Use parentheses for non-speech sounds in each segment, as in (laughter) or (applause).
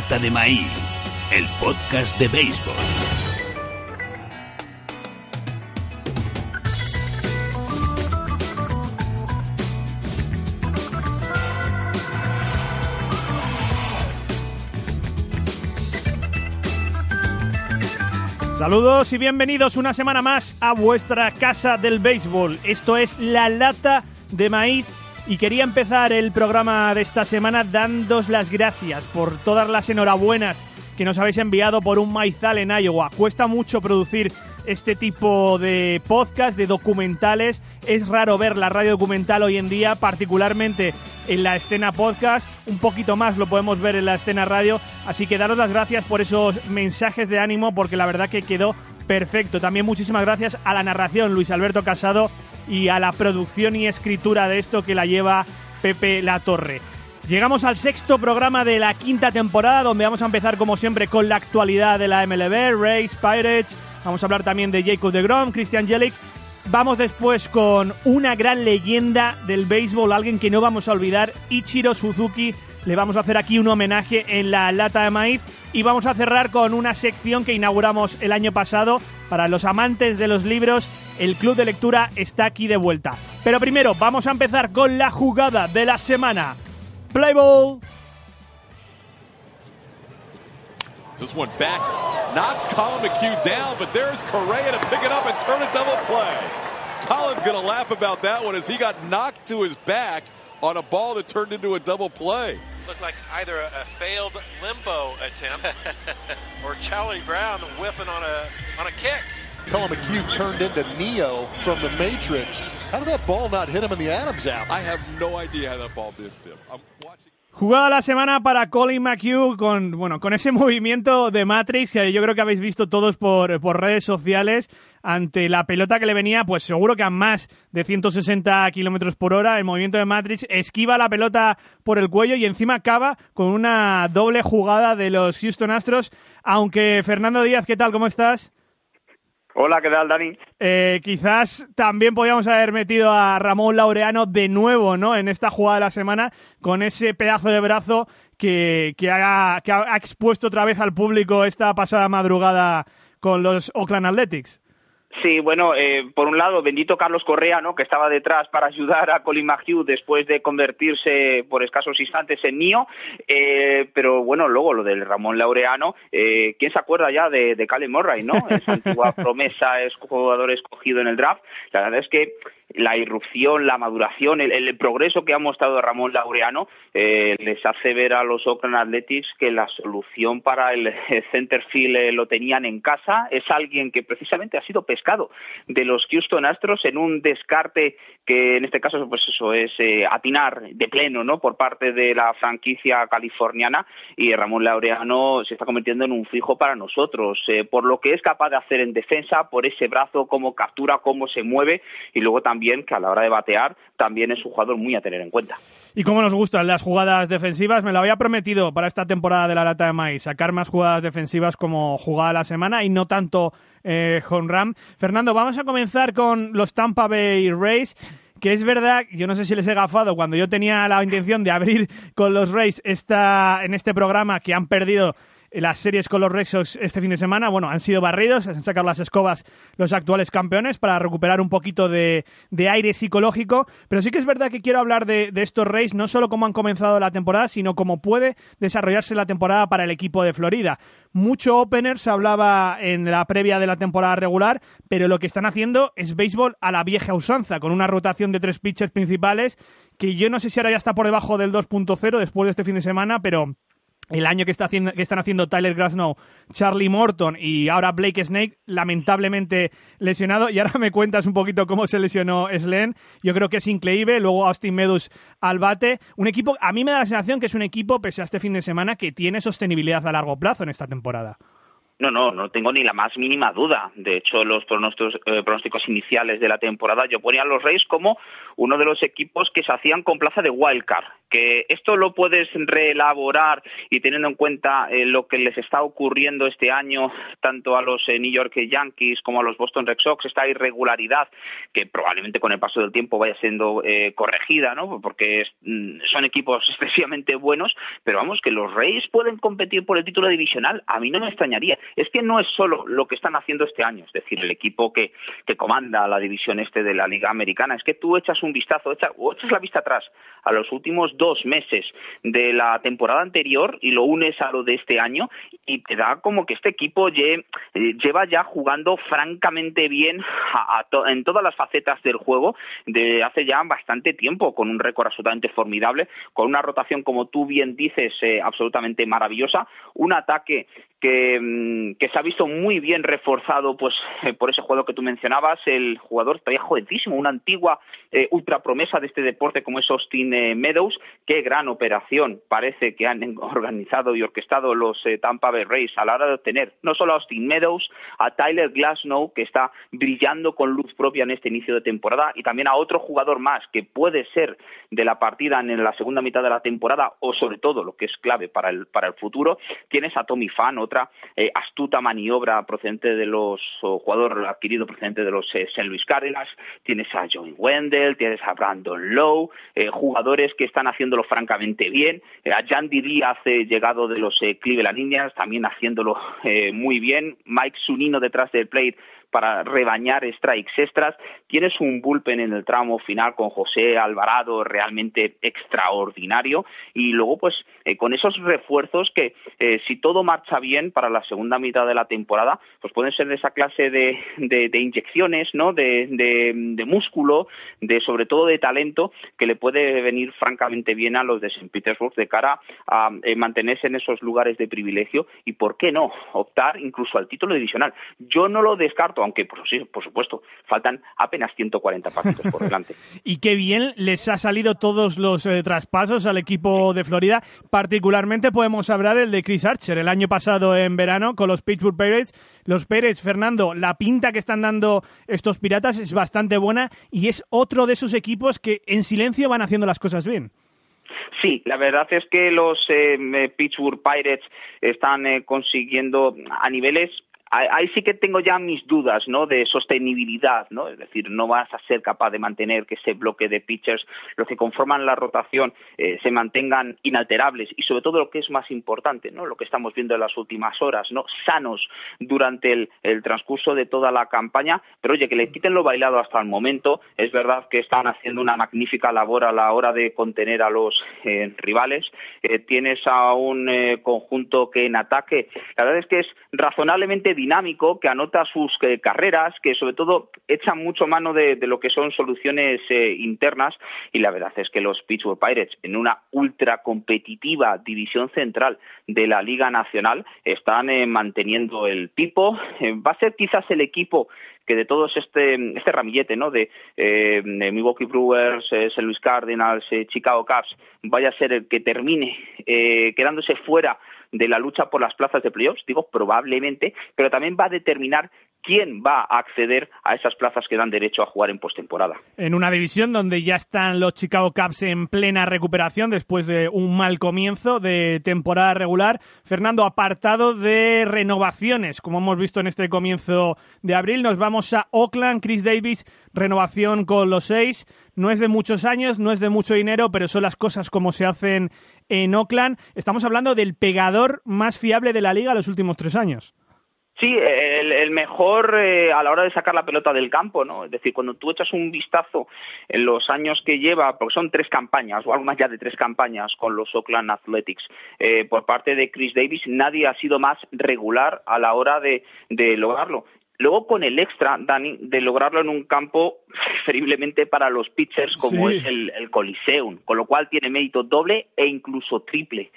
lata de maíz, el podcast de béisbol. Saludos y bienvenidos una semana más a vuestra casa del béisbol. Esto es La Lata de Maíz y quería empezar el programa de esta semana dándos las gracias por todas las enhorabuenas que nos habéis enviado por un maizal en Iowa. Cuesta mucho producir este tipo de podcast, de documentales. Es raro ver la radio documental hoy en día, particularmente en la escena podcast. Un poquito más lo podemos ver en la escena radio. Así que daros las gracias por esos mensajes de ánimo, porque la verdad que quedó perfecto. También muchísimas gracias a la narración, Luis Alberto Casado, y a la producción y escritura de esto que la lleva Pepe La Torre. Llegamos al sexto programa de la quinta temporada, donde vamos a empezar como siempre con la actualidad de la MLB, Rays, Pirates, vamos a hablar también de Jacob de Grom, Christian Jelic. Vamos después con una gran leyenda del béisbol, alguien que no vamos a olvidar, Ichiro Suzuki. Le vamos a hacer aquí un homenaje en la lata de maíz y vamos a cerrar con una sección que inauguramos el año pasado para los amantes de los libros. El club de lectura está aquí de vuelta. Pero primero vamos a empezar con la jugada de la semana. Play ball. This one back, knocks Colin McHugh down, but there's Correa to pick it up and turn a double play. Colin's going to laugh about that one as he got knocked to his back on a ball that turned into a double play. Looked like either a, a failed limbo attempt (laughs) or Charlie Brown whiffing on a on a kick. Colin McHugh turned into Neo from the Matrix. How did that ball not hit him in the Adams apple? I have no idea how that ball missed him. I'm watching. Jugada la semana para Colin McHugh con, bueno, con ese (laughs) movimiento de Matrix que yo creo que habéis visto todos por, por redes sociales ante la pelota que le venía, pues seguro que a más de 160 kilómetros por hora. El movimiento de Matrix esquiva la pelota por el cuello y encima acaba con una doble jugada de los Houston Astros. Aunque Fernando Díaz, ¿qué tal? ¿Cómo estás? Hola, ¿qué tal, Dani? Eh, quizás también podíamos haber metido a Ramón Laureano de nuevo, ¿no? En esta jugada de la semana, con ese pedazo de brazo que, haga, que ha expuesto otra vez al público esta pasada madrugada con los Oakland Athletics. Sí, bueno, eh, por un lado, bendito Carlos Correa, ¿no? Que estaba detrás para ayudar a Colin McHugh después de convertirse por escasos instantes en mío. Eh, pero bueno, luego lo del Ramón Laureano, eh, ¿quién se acuerda ya de, de Cale Murray, no? (laughs) Esa antigua promesa, es jugador escogido en el draft. La verdad es que la irrupción, la maduración, el, el progreso que ha mostrado Ramón Laureano eh, les hace ver a los Oakland Athletics que la solución para el centerfield eh, lo tenían en casa. Es alguien que precisamente ha sido pescado de los Houston Astros en un descarte que en este caso pues eso es eh, atinar de pleno no por parte de la franquicia californiana. Y Ramón Laureano se está convirtiendo en un fijo para nosotros eh, por lo que es capaz de hacer en defensa por ese brazo cómo captura cómo se mueve. Y luego también que a la hora de batear también es un jugador muy a tener en cuenta y cómo nos gustan las jugadas defensivas. Me lo había prometido para esta temporada de la lata de maíz, sacar más jugadas defensivas como jugada a la semana y no tanto eh, home run. Fernando, vamos a comenzar con los Tampa Bay Rays que es verdad, yo no sé si les he gafado cuando yo tenía la intención de abrir con los Rays esta, en este programa que han perdido las series con los Red este fin de semana, bueno, han sido barridos, han sacado las escobas los actuales campeones para recuperar un poquito de, de aire psicológico, pero sí que es verdad que quiero hablar de, de estos Rays, no solo cómo han comenzado la temporada, sino cómo puede desarrollarse la temporada para el equipo de Florida. Mucho opener se hablaba en la previa de la temporada regular, pero lo que están haciendo es béisbol a la vieja usanza, con una rotación de tres pitchers principales, que yo no sé si ahora ya está por debajo del 2.0 después de este fin de semana, pero el año que, está haciendo, que están haciendo Tyler Grasnow, Charlie Morton y ahora Blake Snake, lamentablemente lesionado. Y ahora me cuentas un poquito cómo se lesionó Slen. Yo creo que es increíble. Luego Austin Meadows al bate. Un equipo, a mí me da la sensación que es un equipo, pese a este fin de semana, que tiene sostenibilidad a largo plazo en esta temporada. No, no, no tengo ni la más mínima duda. De hecho, los pronósticos, eh, pronósticos iniciales de la temporada yo ponía a los Reyes como uno de los equipos que se hacían con plaza de wildcard. Que esto lo puedes reelaborar y teniendo en cuenta eh, lo que les está ocurriendo este año tanto a los eh, New York Yankees como a los Boston Red Sox, esta irregularidad que probablemente con el paso del tiempo vaya siendo corregida, ¿no? Porque mm, son equipos (laughs) excesivamente buenos, pero vamos, que los Reyes pueden competir por el título divisional, a mí no me extrañaría es que no es solo lo que están haciendo este año, es decir, el equipo que, que comanda la división este de la Liga Americana, es que tú echas un vistazo, echas la vista atrás a los últimos dos meses de la temporada anterior y lo unes a lo de este año y te da como que este equipo eh, lleva ya jugando francamente bien en todas las facetas del juego de hace ya bastante tiempo, con un récord absolutamente formidable, con una rotación, como tú bien dices, eh, absolutamente maravillosa, un ataque que, mm, que, se ha visto muy bien reforzado pues eh, por ese juego que tú mencionabas, el jugador estaría jovencísimo, una antigua eh, ultra promesa de este deporte como es Austin Meadows, qué gran operación parece que han (laughs) organizado y orquestado los Tampa Bay Rays a la hora de obtener no solo a Austin Meadows, a Tyler Glasnow que está brillando con luz propia en este inicio de temporada y también a otro jugador más que puede ser de la partida en la segunda mitad de la temporada o sobre todo lo que es clave para el, para el futuro, tienes a Tommy Fan, otra eh, astuta maniobra procedente de los jugador adquirido procedente de los eh, St. Louis Cardinals, tienes a John Wendell, tienes a Brandon Lowe, eh, jugadores que están haciéndolo francamente bien, a Jan Díaz llegado de los Cleveland Indians también haciéndolo muy bien, Mike Sunino detrás del plate para rebañar strikes extras. Tienes un bullpen en el tramo final con José Alvarado realmente extraordinario y luego pues eh, con esos refuerzos que eh, si todo marcha bien para la segunda mitad de la temporada pues pueden ser de esa clase de, de, inyecciones, ¿no? De, de, músculo, de sobre todo de talento que le puede venir francamente bien a los de St. Petersburg de cara a eh, mantenerse en esos lugares de privilegio y por qué no optar incluso al título divisional. Yo no lo descarto aunque por, sí, por supuesto faltan apenas 140 partidos por delante. (laughs) y qué bien les ha salido todos los eh, traspasos al equipo de Florida. Particularmente podemos hablar el de Chris Archer el año pasado en verano con los Pittsburgh Pirates. Los Pirates, Fernando, la pinta que están dando estos piratas es bastante buena y es otro de esos equipos que en silencio van haciendo las cosas bien. Sí, la verdad es que los eh, Pittsburgh Pirates están eh, consiguiendo a niveles ahí sí que tengo ya mis dudas ¿no? de sostenibilidad, ¿no? es decir, no vas a ser capaz de mantener que ese bloque de pitchers, los que conforman la rotación, eh, se mantengan inalterables y sobre todo lo que es más importante, ¿no? lo que estamos viendo en las últimas horas, ¿no? sanos durante el, transcurso de toda la campaña, pero oye, que le quiten lo bailado hasta el momento, es verdad que están haciendo una magnífica labor a la hora de contener a los eh, rivales, eh, tienes a un conjunto que en ataque, la verdad es que es razonablemente dinámico, que anota sus eh, carreras, que sobre todo echa mucho mano de, lo que son soluciones eh, internas y la verdad es que los Pittsburgh Pirates en una ultra competitiva división central de la Liga Nacional están eh, manteniendo el tipo. va a ser quizás el equipo que de todos este, este ramillete ¿no? de, Milwaukee Brewers, St. Louis Cardinals, Chicago Cubs, vaya a ser el que termine quedándose fuera de la lucha por las plazas de playoffs, digo probablemente, pero también va a determinar quién va a acceder a esas plazas que dan derecho a jugar en postemporada. En una división donde ya están los Chicago Cubs en plena recuperación después de un mal comienzo de temporada regular. Fernando, apartado de renovaciones, como hemos visto en este comienzo de abril, nos vamos a Oakland, Chris Davis, renovación con los seis. No es de muchos años, no es de mucho dinero, pero son las cosas como se hacen en Oakland. Estamos hablando del pegador más fiable de la liga los últimos tres años. Sí, el, mejor eh, a la hora de sacar la pelota del campo, ¿no? Es decir, cuando tú echas un vistazo en los años que lleva, porque son tres campañas, o algo más ya de tres campañas con los Oakland Athletics, eh, por parte de Chris Davis, nadie ha sido más regular a la hora de, de lograrlo luego con el extra, Dani, de lograrlo en un campo preferiblemente para los pitchers como es el, el, Coliseum, con lo cual tiene mérito doble e incluso triple.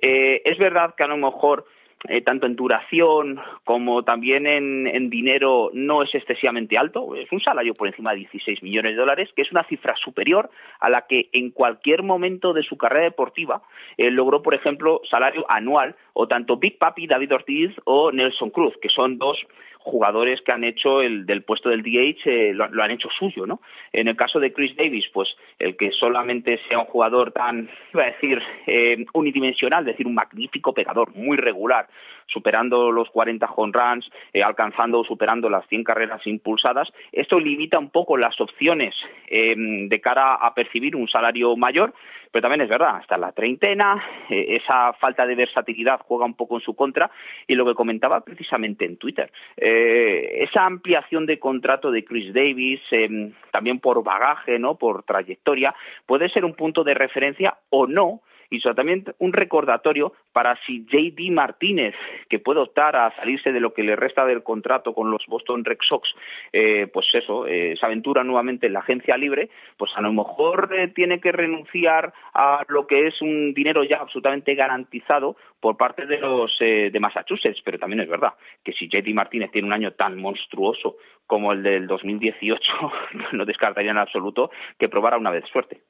Eh, es verdad que a lo mejor eh, tanto en duración como también en, dinero no es excesivamente alto. Es un salario por encima de 16 millones de dólares, que es una cifra superior a la que en cualquier momento de su carrera deportiva eh, logró, por ejemplo, salario anual o tanto Big Papi, David Ortiz o Nelson Cruz, que son dos jugadores que han hecho el del puesto del DH eh, lo, lo, han hecho suyo, ¿no? En el caso de Chris Davis, pues el que solamente sea un jugador tan, iba a decir, eh, unidimensional, es decir, un magnífico pegador, muy regular, superando los 40 home runs, eh, alcanzando o superando las 100 carreras impulsadas, esto limita un poco las opciones eh, de cara a percibir un salario mayor, pero también es verdad, hasta la treintena, eh, esa falta de versatilidad juega un poco en su contra. Y lo que comentaba precisamente en Twitter, eh, esa ampliación de contrato de Chris Davis, eh, también por bagaje, no, por trayectoria, puede ser un punto de referencia o no y también un recordatorio para si JD Martínez, que puede optar a salirse de lo que le resta del contrato con los Boston Red Sox, eh, pues eso, eh, se aventura nuevamente en la agencia libre, pues a lo mejor eh, tiene que renunciar a lo que es un dinero ya absolutamente garantizado por parte de los eh, de Massachusetts, pero también es verdad que si JD Martínez tiene un año tan monstruoso como el del 2018, (laughs) no descartaría en absoluto que probara una vez suerte.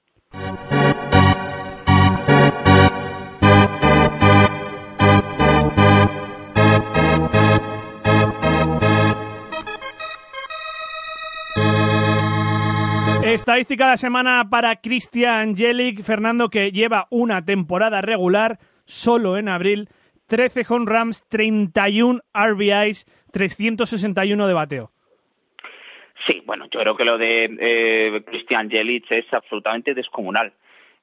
Estadística de la semana para Christian Jelic, Fernando, que lleva una temporada regular solo en abril, 13 home runs, 31 RBIs, 361 de bateo. Sí, bueno, yo creo que lo de eh, Christian es absolutamente descomunal.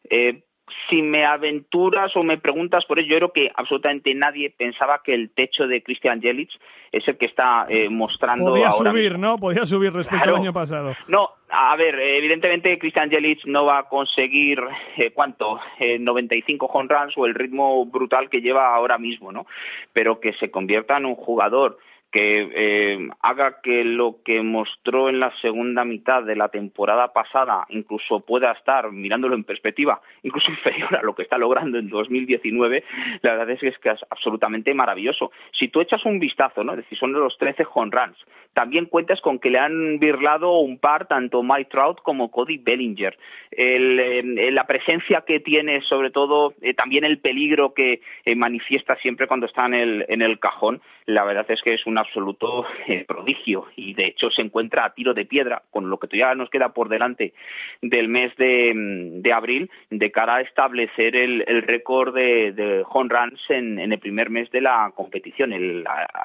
Eh, si me aventuras o me preguntas por ello, yo creo que absolutamente nadie pensaba que el techo de Christian Jelic es el que está eh, mostrando Podía ahora subir, mismo. ¿no? Podía subir respecto Claro. al año pasado. No, a ver, evidentemente Christian Jelic no va a conseguir, eh, ¿cuánto? Eh, 95 home runs o el ritmo brutal que lleva ahora mismo, ¿no? Pero que se convierta en un jugador que eh, haga que lo que mostró en la segunda mitad de la temporada pasada incluso pueda estar, mirándolo en perspectiva, incluso (laughs) inferior a lo que está logrando en 2019, la verdad es que es, que es absolutamente maravilloso. Si tú echas un vistazo, ¿no? es decir, son los 13 home runs, también cuentas con que le han birlado un par tanto Mike Trout como Cody Bellinger. El, eh, la presencia que tiene, sobre todo, eh, también el peligro que eh, manifiesta siempre cuando está en el, en el cajón, la verdad es que es un absoluto prodigio y de hecho se encuentra a tiro de piedra con lo que todavía nos queda por delante del mes de, de abril de cara a establecer el, el récord de, de runs en, en, el primer mes de la competición. El,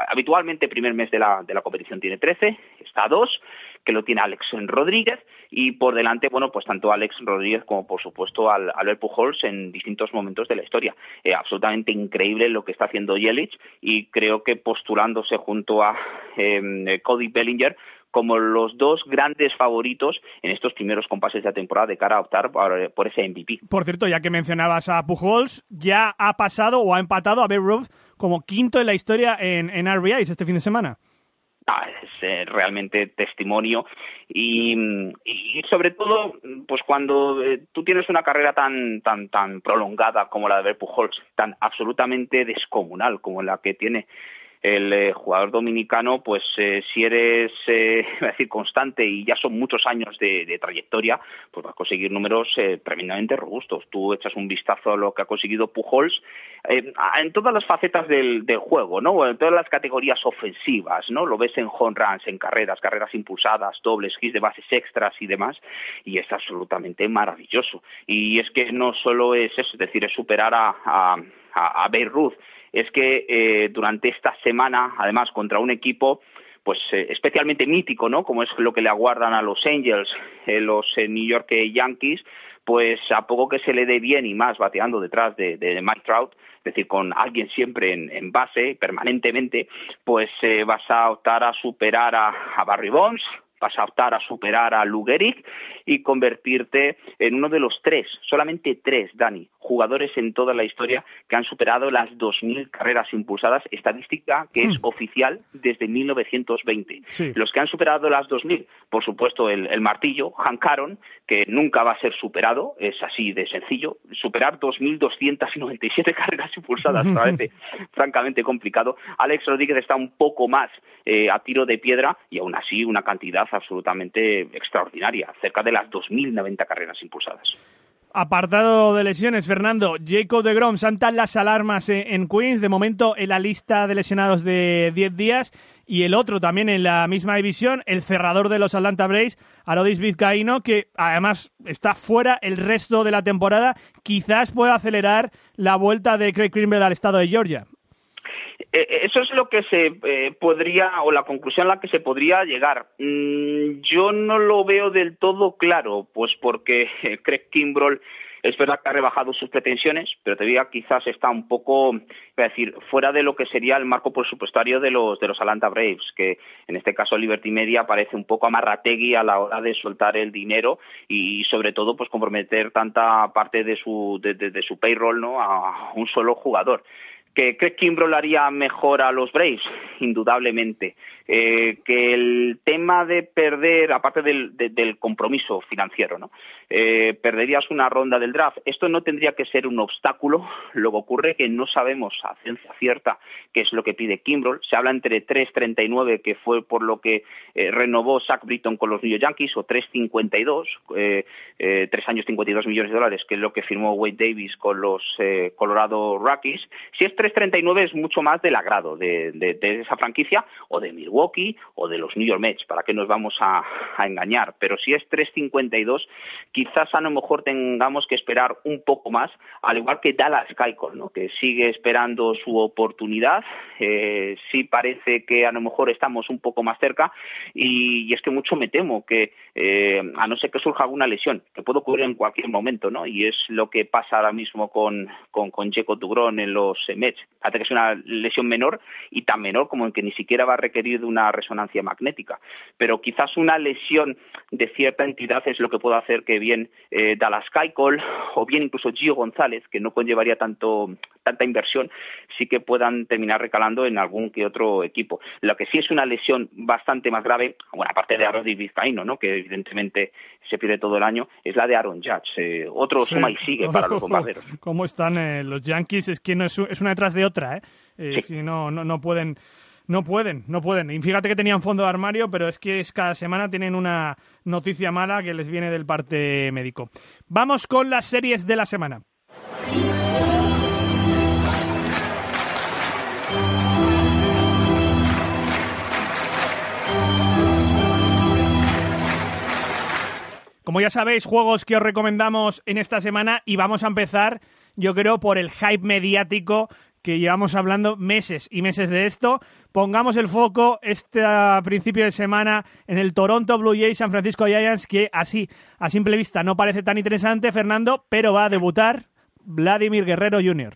habitualmente primer mes de la, de la competición tiene 13, está a 2, que lo tiene Alex Rodríguez y por delante, bueno, pues tanto Alex Rodríguez como por supuesto al Albert Pujols en distintos momentos de la historia. Eh, absolutamente increíble lo que está haciendo Yelich y creo que postulándose junto a eh, Cody Bellinger como los dos grandes favoritos en estos primeros compases de la temporada de cara a optar por, por ese MVP. Por cierto, ya que mencionabas a Pujols, ya ha pasado o ha empatado a Babe Ruth como quinto en la historia en, en RBIs este fin de semana. Ah, es eh, realmente testimonio. Y, y, sobre todo pues cuando eh, tú tienes una carrera tan tan tan prolongada como la de Pujols tan absolutamente descomunal como la que tiene el eh, jugador dominicano, pues eh, si eres, eh, (laughs) decir, constante y ya son muchos años de, de trayectoria, pues vas a conseguir números eh, tremendamente robustos. Tú echas un vistazo a lo que ha conseguido Pujols eh, en todas las facetas del, juego, ¿no? En todas las categorías ofensivas, ¿no? Lo ves en home runs, en carreras, carreras impulsadas, dobles, hits de bases extras y demás, y es absolutamente maravilloso. Y es que no solo es eso, es decir, es superar a, a, a Beirut, es que eh, durante esta semana, además, contra un equipo pues eh, especialmente mítico, ¿no? Como es lo que le aguardan a los Angels, eh, los eh, New York Yankees, pues a poco que se le dé bien y más bateando detrás de, Mike Trout, es decir, con alguien siempre en, base, permanentemente, pues vas a optar a superar a, a Barry Bonds, vas a optar a superar a Lugeric y convertirte en uno de los tres, solamente tres, Dani, jugadores en toda la historia que han superado las 2.000 carreras impulsadas, estadística que es hmm. oficial desde 1920. Los que han superado las 2.000, por supuesto, el, el martillo, Hank Aaron, que nunca va a ser superado, es así de sencillo, superar 2.297 (laughs) carreras impulsadas parece francamente complicado. Alex Rodríguez está un poco más eh, a tiro de piedra y aún así una cantidad absolutamente extraordinaria, cerca de las 2.090 carreras impulsadas. Apartado de lesiones, Fernando, Jacob de Grom saltan las alarmas en Queens, de momento en la lista de lesionados de 10 días, y el otro también en la misma división, el cerrador de los Atlanta Braves, Arodis Vizcaíno, que además está fuera el resto de la temporada, quizás pueda acelerar la vuelta de Craig Kimbrell al estado de Georgia. Eh, eh, eso es lo que se eh, podría, o la conclusión a la que se podría llegar. Mm, yo no lo veo del todo claro, pues porque (laughs) Craig Kimbrell es verdad que ha rebajado sus pretensiones, pero todavía quizás está un poco, decir, fuera de lo que sería el marco presupuestario de los de los Atlanta Braves, que en este caso Liberty Media parece un poco amarrategui a la hora de soltar el dinero y, sobre todo pues comprometer tanta parte de su de, de su payroll no a un solo jugador que Craig Kimbrell haría mejor a los Braves, indudablemente. Eh, que el tema de perder, aparte del, compromiso financiero, ¿no? Eh, perderías una ronda del draft. Esto no tendría que ser un obstáculo. Lo que ocurre que no sabemos a ciencia cierta qué es lo que pide Kimbrell. Se habla entre 3.39, que fue por lo que eh, renovó Zach Britton con los New York Yankees, o 3.52, eh, tres años 52 millones de dólares, que es lo que firmó Wade Davis con los Colorado Rockies. Si es 3.39 es mucho más del agrado de, de esa franquicia o de Milwaukee Milwaukee o de los New York Mets, para qué nos vamos a, engañar. Pero si es 3.52, quizás a lo mejor tengamos que esperar un poco más, al igual que Dallas Keuchel, ¿no? que sigue esperando su oportunidad. Eh, sí parece que a lo mejor estamos un poco más cerca y, es que mucho me temo que, eh, a no ser que surja alguna lesión, que puede ocurrir en cualquier momento, ¿no? y es lo que pasa ahora mismo con, con, con Tugrón en los Mets. Hace que es una lesión menor y tan menor como en que ni siquiera va a requerir una resonancia magnética. Pero quizás una lesión de cierta entidad es lo que puede hacer que bien eh, Dallas Keuchel o bien incluso Gio González, que no conllevaría tanto tanta inversión, sí que puedan terminar recalando en algún que otro equipo. Lo que sí es una lesión bastante más grave, bueno, aparte de Aaron Vizcaíno, ¿no? que evidentemente se pierde todo el año, es la de Aaron Judge. Eh, otro suma y sigue para los bombarderos. ¿Cómo están eh, los Yankees? Es que no es, una detrás de otra, ¿eh? Si no, no, no pueden no pueden, no pueden. Y fíjate que tenían fondo de armario, pero es que es, cada semana tienen una noticia mala que les viene del parte médico. Vamos con las series de la semana. Como ya sabéis, juegos que os recomendamos en esta semana y vamos a empezar, yo creo, por el hype mediático que llevamos hablando meses y meses de esto. Pongamos el foco este principio de semana en el Toronto Blue Jays San Francisco Giants, que así, a simple vista, no parece tan interesante, Fernando, pero va a debutar Vladimir Guerrero Jr.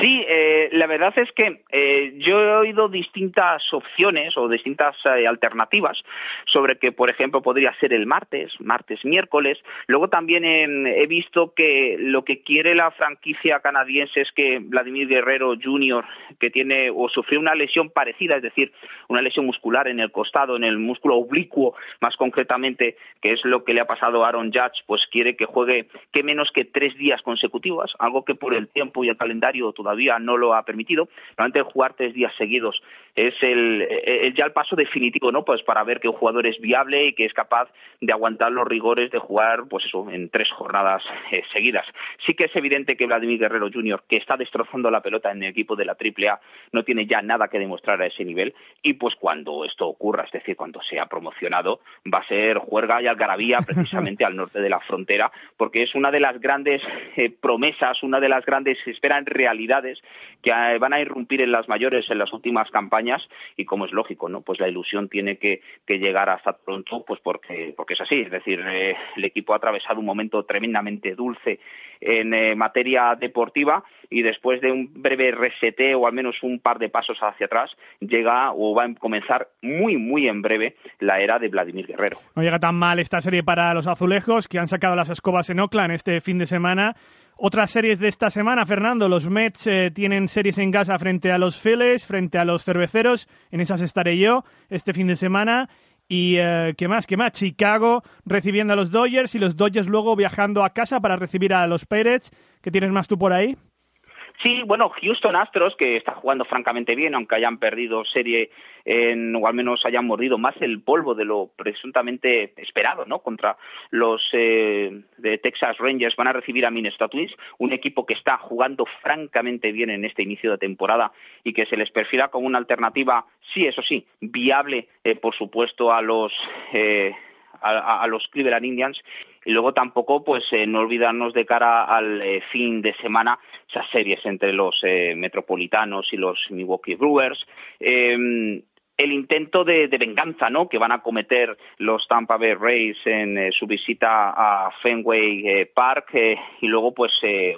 Sí, eh, la verdad es que eh, yo he oído distintas opciones o distintas eh, alternativas sobre que, por ejemplo, podría ser el martes, martes, miércoles. Luego también he visto que lo que quiere la franquicia canadiense es que Vladimir Guerrero Jr., que tiene o sufrió una lesión parecida, es decir, una lesión muscular en el costado, en el músculo oblicuo, más concretamente, que es lo que le ha pasado a Aaron Judge, pues quiere que juegue que menos que tres días consecutivos, algo que por el tiempo y el calendario todavía no lo ha permitido. Realmente jugar tres días seguidos es el, ya el paso definitivo, ¿no? Pues para ver que un jugador es viable y que es capaz de aguantar los rigores de jugar, pues eso, en tres jornadas eh, seguidas. Sí que es evidente que Vladimir Guerrero Jr., que está destrozando la pelota en el equipo de la AAA, no tiene ya nada que demostrar a ese nivel y pues cuando esto ocurra, es decir, cuando sea promocionado, va a ser juerga y algarabía (laughs) precisamente al norte de la frontera, porque es una de las grandes eh, promesas, una de las grandes esperan realidad que eh, van a irrumpir en las mayores en las últimas campañas y como es lógico, ¿no? Pues la ilusión tiene que, llegar hasta pronto, pues porque, porque es así. Es decir, eh, el equipo ha atravesado un momento tremendamente dulce en eh, materia deportiva y después de un breve reseteo o al menos un par de pasos hacia atrás llega o va a comenzar muy muy en breve la era de Vladimir Guerrero. No llega tan mal esta serie para los azulejos que han sacado las escobas en Oakland este fin de semana. Otras series de esta semana, Fernando, los Mets eh, tienen series en casa frente a los Phillies, frente a los Cerveceros, en esas estaré yo este fin de semana. Y eh, qué más, qué más, Chicago recibiendo a los Dodgers y los Dodgers luego viajando a casa para recibir a los Pirates. ¿Qué tienes más tú por ahí? Sí, bueno, Houston Astros, que está jugando francamente bien, aunque hayan perdido serie en, o al menos hayan mordido más el polvo de lo presuntamente esperado, ¿no? Contra los eh, de Texas Rangers van a recibir a Minnesota Twins, un equipo que está jugando francamente bien en este inicio de temporada y que se les perfila como una alternativa, sí, eso sí, viable, eh, por supuesto, a los eh, a, los Cleveland Indians y luego tampoco pues eh, no olvidarnos de cara al eh, fin de semana esas series entre los eh, metropolitanos y los Milwaukee Brewers em, el intento de, venganza ¿no? que van a cometer los Tampa Bay Rays en su visita a Fenway Park y luego pues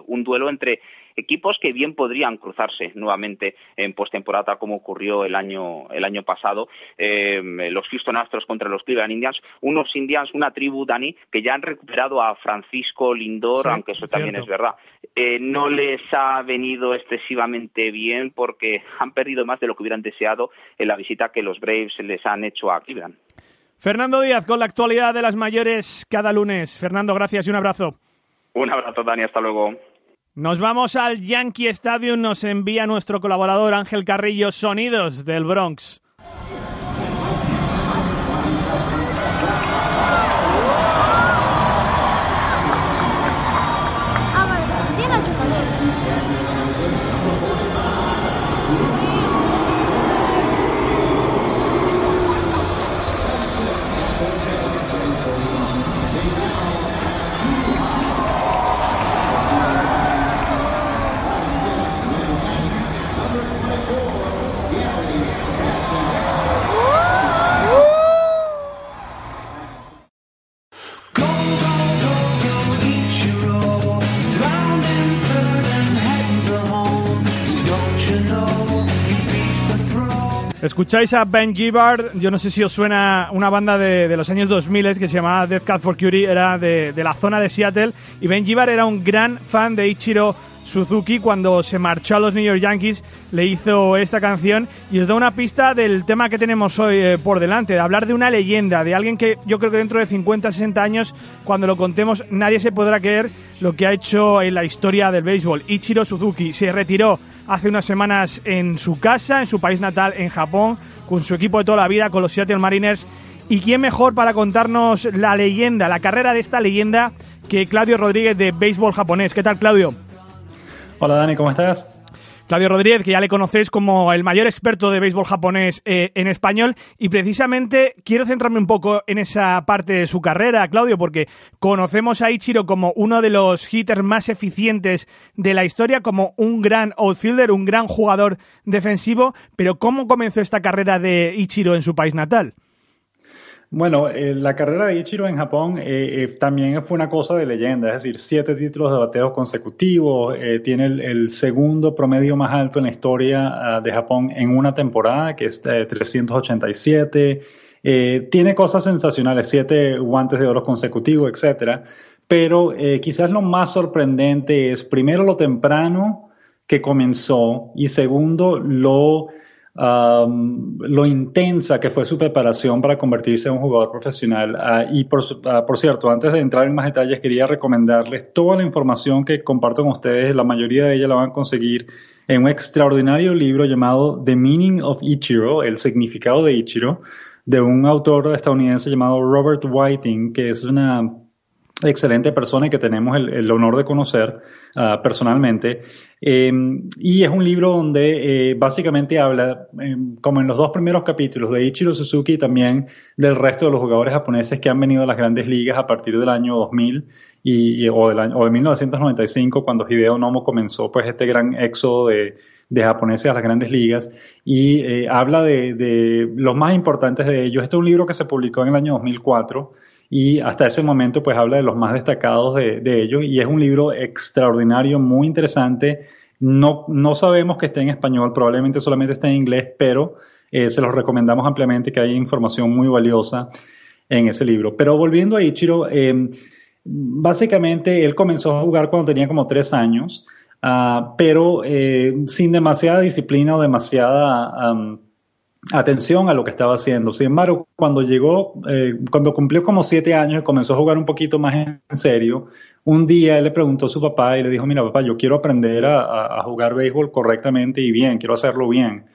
un duelo entre equipos que bien podrían cruzarse nuevamente en postemporada como ocurrió el año el año pasado. Eh, los Houston Astros contra los Cleveland Indians. Unos Indians una tribu Dani que ya han recuperado a Francisco Lindor aunque eso también es verdad. Eh, no les ha venido excesivamente bien porque han perdido más de lo que hubieran deseado en la visita que los Braves les han hecho a Cleveland. Fernando Díaz con la actualidad de las mayores cada lunes. Fernando gracias y un abrazo. Un abrazo Dani. Hasta luego nos vamos al Yankee Stadium, nos envía nuestro colaborador Ángel Carrillo sonidos del Bronx. Escucháis a Ben Gibbard, yo no sé si os suena una banda de, los años 2000 que se llamaba Death Cat for Curie, era de, la zona de Seattle, y Ben Gibbard era un gran fan de Ichiro Suzuki cuando se marchó a los New York Yankees le hizo esta canción y os da una pista del tema que tenemos hoy eh, por delante, de hablar de una leyenda, de alguien que yo creo que dentro de 50, 60 años, cuando lo contemos, nadie se podrá creer lo que ha hecho en la historia del béisbol. Ichiro Suzuki se retiró hace unas semanas en su casa, en su país natal, en Japón, con su equipo de toda la vida, con los Seattle Mariners. ¿Y quién mejor para contarnos la leyenda, la carrera de esta leyenda, que Claudio Rodríguez de Béisbol Japonés? ¿Qué tal, Claudio? Hola, Dani, ¿cómo estás? Claudio Rodríguez, que ya le conocéis como el mayor experto de béisbol japonés eh, en español. Y precisamente quiero centrarme un poco en esa parte de su carrera, Claudio, porque conocemos a Ichiro como uno de los hitters más eficientes de la historia, como un gran outfielder, un gran jugador defensivo. Pero ¿cómo comenzó esta carrera de Ichiro en su país natal? Bueno, eh, la carrera de Ichiro en Japón eh, eh, también fue una cosa de leyenda, es decir, siete títulos de bateo consecutivos, tiene el, segundo promedio más alto en la historia ah, de Japón en una temporada, que es 387, tiene cosas sensacionales, siete guantes de oro consecutivos, etcétera, pero quizás lo más sorprendente es primero lo temprano que comenzó y segundo lo lo intensa que fue su preparación para convertirse en un jugador profesional. Ah, y por, ah, por, cierto, antes de entrar en más detalles, quería recomendarles toda la información que comparto con ustedes. La mayoría de ella la van a conseguir en un extraordinario libro llamado The Meaning of Ichiro, el significado de Ichiro, de un autor estadounidense llamado Robert Whiting, que es una excelente persona y que tenemos el, honor de conocer ah, personalmente. Eh, y es un libro donde eh, básicamente habla, eh, como en los dos primeros capítulos, de Ichiro Suzuki y también del resto de los jugadores japoneses que han venido a las grandes ligas a partir del año 2000 y, o, del año, o de 1995, cuando Hideo Nomo comenzó pues este gran éxodo de, de japoneses a las grandes ligas y habla de, de los más importantes de ellos. Este es un libro que se publicó en el año 2004 y hasta ese momento pues habla de los más destacados de, ellos y es un libro extraordinario, muy interesante. No, no sabemos que esté en español, probablemente solamente esté en inglés, pero eh, se los recomendamos ampliamente que hay información muy valiosa en ese libro. Pero volviendo a Ichiro, eh, básicamente él comenzó a jugar cuando tenía como tres años, ah, pero eh, sin demasiada disciplina o demasiada atención a lo que estaba haciendo. Sin embargo, cuando llegó, eh, cuando cumplió como siete años y comenzó a jugar un poquito más en serio, un día él le preguntó a su papá y le dijo, mira papá, yo quiero aprender a, jugar béisbol correctamente y bien, quiero hacerlo bien.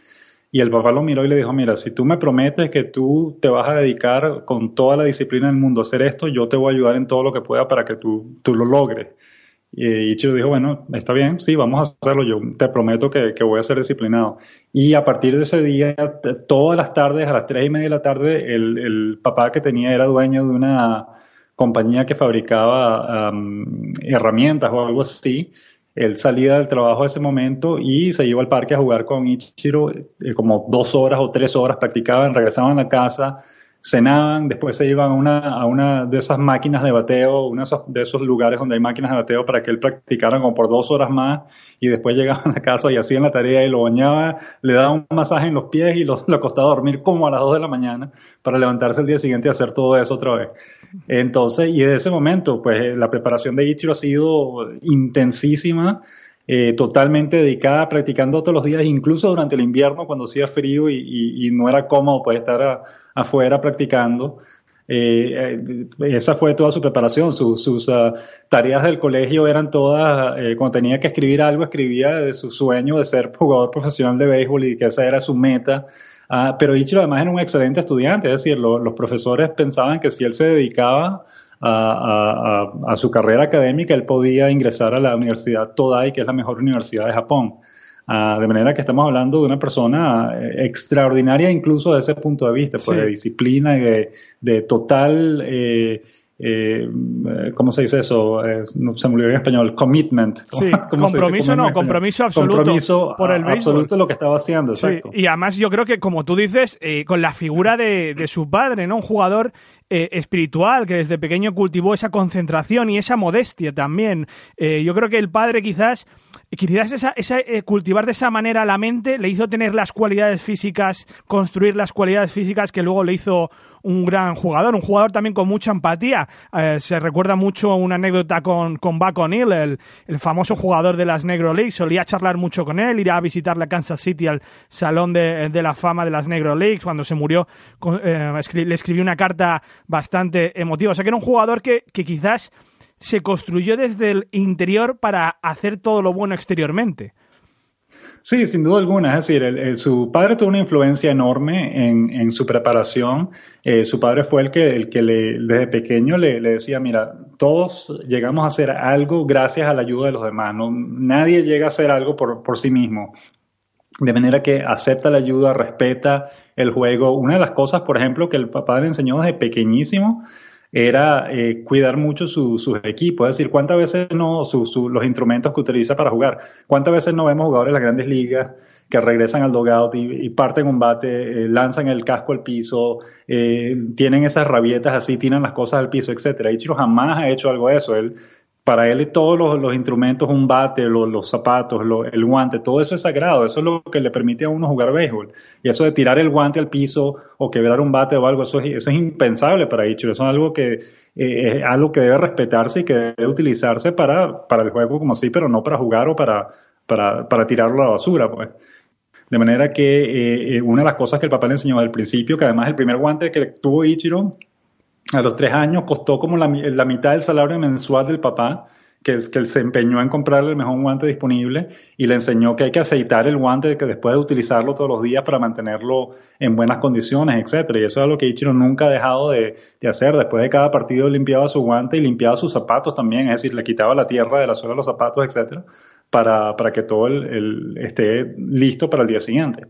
Y el papá lo miró y le dijo, mira, si tú me prometes que tú te vas a dedicar con toda la disciplina del mundo a hacer esto, yo te voy a ayudar en todo lo que pueda para que tú, tú lo logres. Y Ichiro dijo, bueno, está bien, sí, vamos a hacerlo, yo te prometo que, voy a ser disciplinado. Y a partir de ese día, todas las tardes, a las tres y media de la tarde, el, papá que tenía era dueño de una compañía que fabricaba herramientas o algo así. Él salía del trabajo a ese momento y se iba al parque a jugar con Ichiro eh, como dos horas o tres horas, practicaban, regresaban a la casa, cenaban, después se iban a una, a una de esas máquinas de bateo, uno de esos, lugares donde hay máquinas de bateo para que él practicara como por dos horas más y después llegaban a casa y hacían la tarea y lo bañaba, le daba un masaje en los pies y lo, lo acostaba a dormir como a las dos de la mañana para levantarse el día siguiente y hacer todo eso otra vez. Entonces, y desde ese momento, pues la preparación de Ichiro ha sido intensísima. Eh, totalmente dedicada, practicando todos los días, incluso durante el invierno cuando hacía frío y, y no era cómodo pues, estar a, afuera practicando. Eh, eh, esa fue toda su preparación, sus ah, tareas del colegio eran todas, eh, cuando tenía que escribir algo, escribía de su sueño de ser (laughs) jugador profesional de béisbol y que esa era su meta. Ah, pero Ichiro además era un excelente estudiante, es decir, los profesores pensaban que si él se dedicaba a, a, su carrera académica, él podía ingresar a la Universidad Todai, que es la mejor universidad de Japón. Ah, de manera que estamos hablando de una persona eh, extraordinaria incluso desde ese punto de vista, pues de disciplina y de, total, eh, eh, ¿cómo se dice eso? no, se me olvidó en español, commitment. Sí, compromiso no, compromiso absoluto compromiso por el absoluto lo que estaba haciendo, exacto. y además yo creo que, como tú dices, con la figura de, de su padre, ¿no? Un jugador espiritual que desde pequeño cultivó esa concentración y esa modestia también. yo creo que el padre quizás quizás esa, esa eh, cultivar de esa manera la mente le hizo tener las cualidades físicas, construir las cualidades físicas que luego le hizo un gran jugador, un jugador también con mucha empatía. Eh, se recuerda mucho una anécdota con, con Buck O'Neill, el, el, famoso jugador de las Negro Leagues. Solía charlar mucho con él, ir a visitar la Kansas City al Salón de, de la Fama de las Negro Leagues. Cuando se murió, eh, le escribió una carta bastante emotiva. O sea que era un jugador que, que quizás se construyó desde el interior para hacer todo lo bueno exteriormente. Sí, sin duda alguna. Es decir, su padre tuvo una influencia enorme en, su preparación. Eh, su padre fue el que, el que le, desde pequeño le, decía, mira, todos llegamos a hacer algo gracias a la ayuda de los demás. ¿no? Nadie llega a hacer algo por, por sí mismo. De manera que acepta la ayuda, respeta el juego. Una de las cosas, por ejemplo, que el papá le enseñó desde pequeñísimo era eh, cuidar mucho sus equipos, es decir, cuántas veces no, los instrumentos que utiliza para jugar, cuántas veces no vemos jugadores de las grandes ligas que regresan al dogout y, parten un bate, eh, lanzan el casco al piso, eh, tienen esas rabietas así, tiran las cosas al piso, etcétera. Ichiro jamás ha hecho algo de eso. Él para él todos los, instrumentos, un bate, los, zapatos, el guante, todo eso es sagrado, eso es lo que le permite a uno jugar béisbol. Y eso de tirar el guante al piso o quebrar un bate o algo, eso es, eso es impensable para Ichiro, eso es algo que, eh, es algo que debe respetarse y que debe utilizarse para, para el juego como sí, pero no para jugar o para, para, para tirarlo a la basura. Pues. De manera que eh, eh, una de las cosas que el papá le enseñó al principio, que además el primer guante que tuvo Ichiro a los tres años costó como la, mitad del salario mensual del papá, que, que él se empeñó en comprarle el mejor guante disponible y le enseñó que hay que aceitar el guante que después de utilizarlo todos los días para mantenerlo en buenas condiciones, etcétera. Y eso es algo que Ichiro nunca ha dejado de, hacer. Después de cada partido limpiaba su guante y limpiaba sus zapatos también, es decir, le quitaba la tierra de la suela de los zapatos, etcétera, para, para que todo el, esté listo para el día siguiente.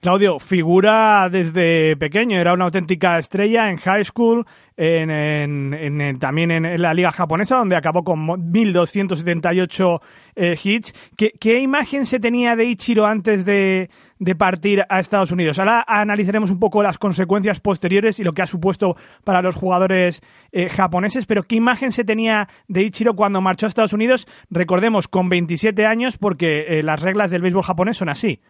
Claudio, figura desde pequeño, era una auténtica estrella en high school, en, también en, la liga japonesa, donde acabó con 1.278 eh, hits. ¿Qué, imagen se tenía de Ichiro antes de, partir a Estados Unidos? Ahora analizaremos un poco las consecuencias posteriores y lo que ha supuesto para los jugadores eh, japoneses, pero ¿qué imagen se tenía de Ichiro cuando marchó a Estados Unidos? Recordemos, con 27 años, porque eh, las reglas del béisbol japonés son así.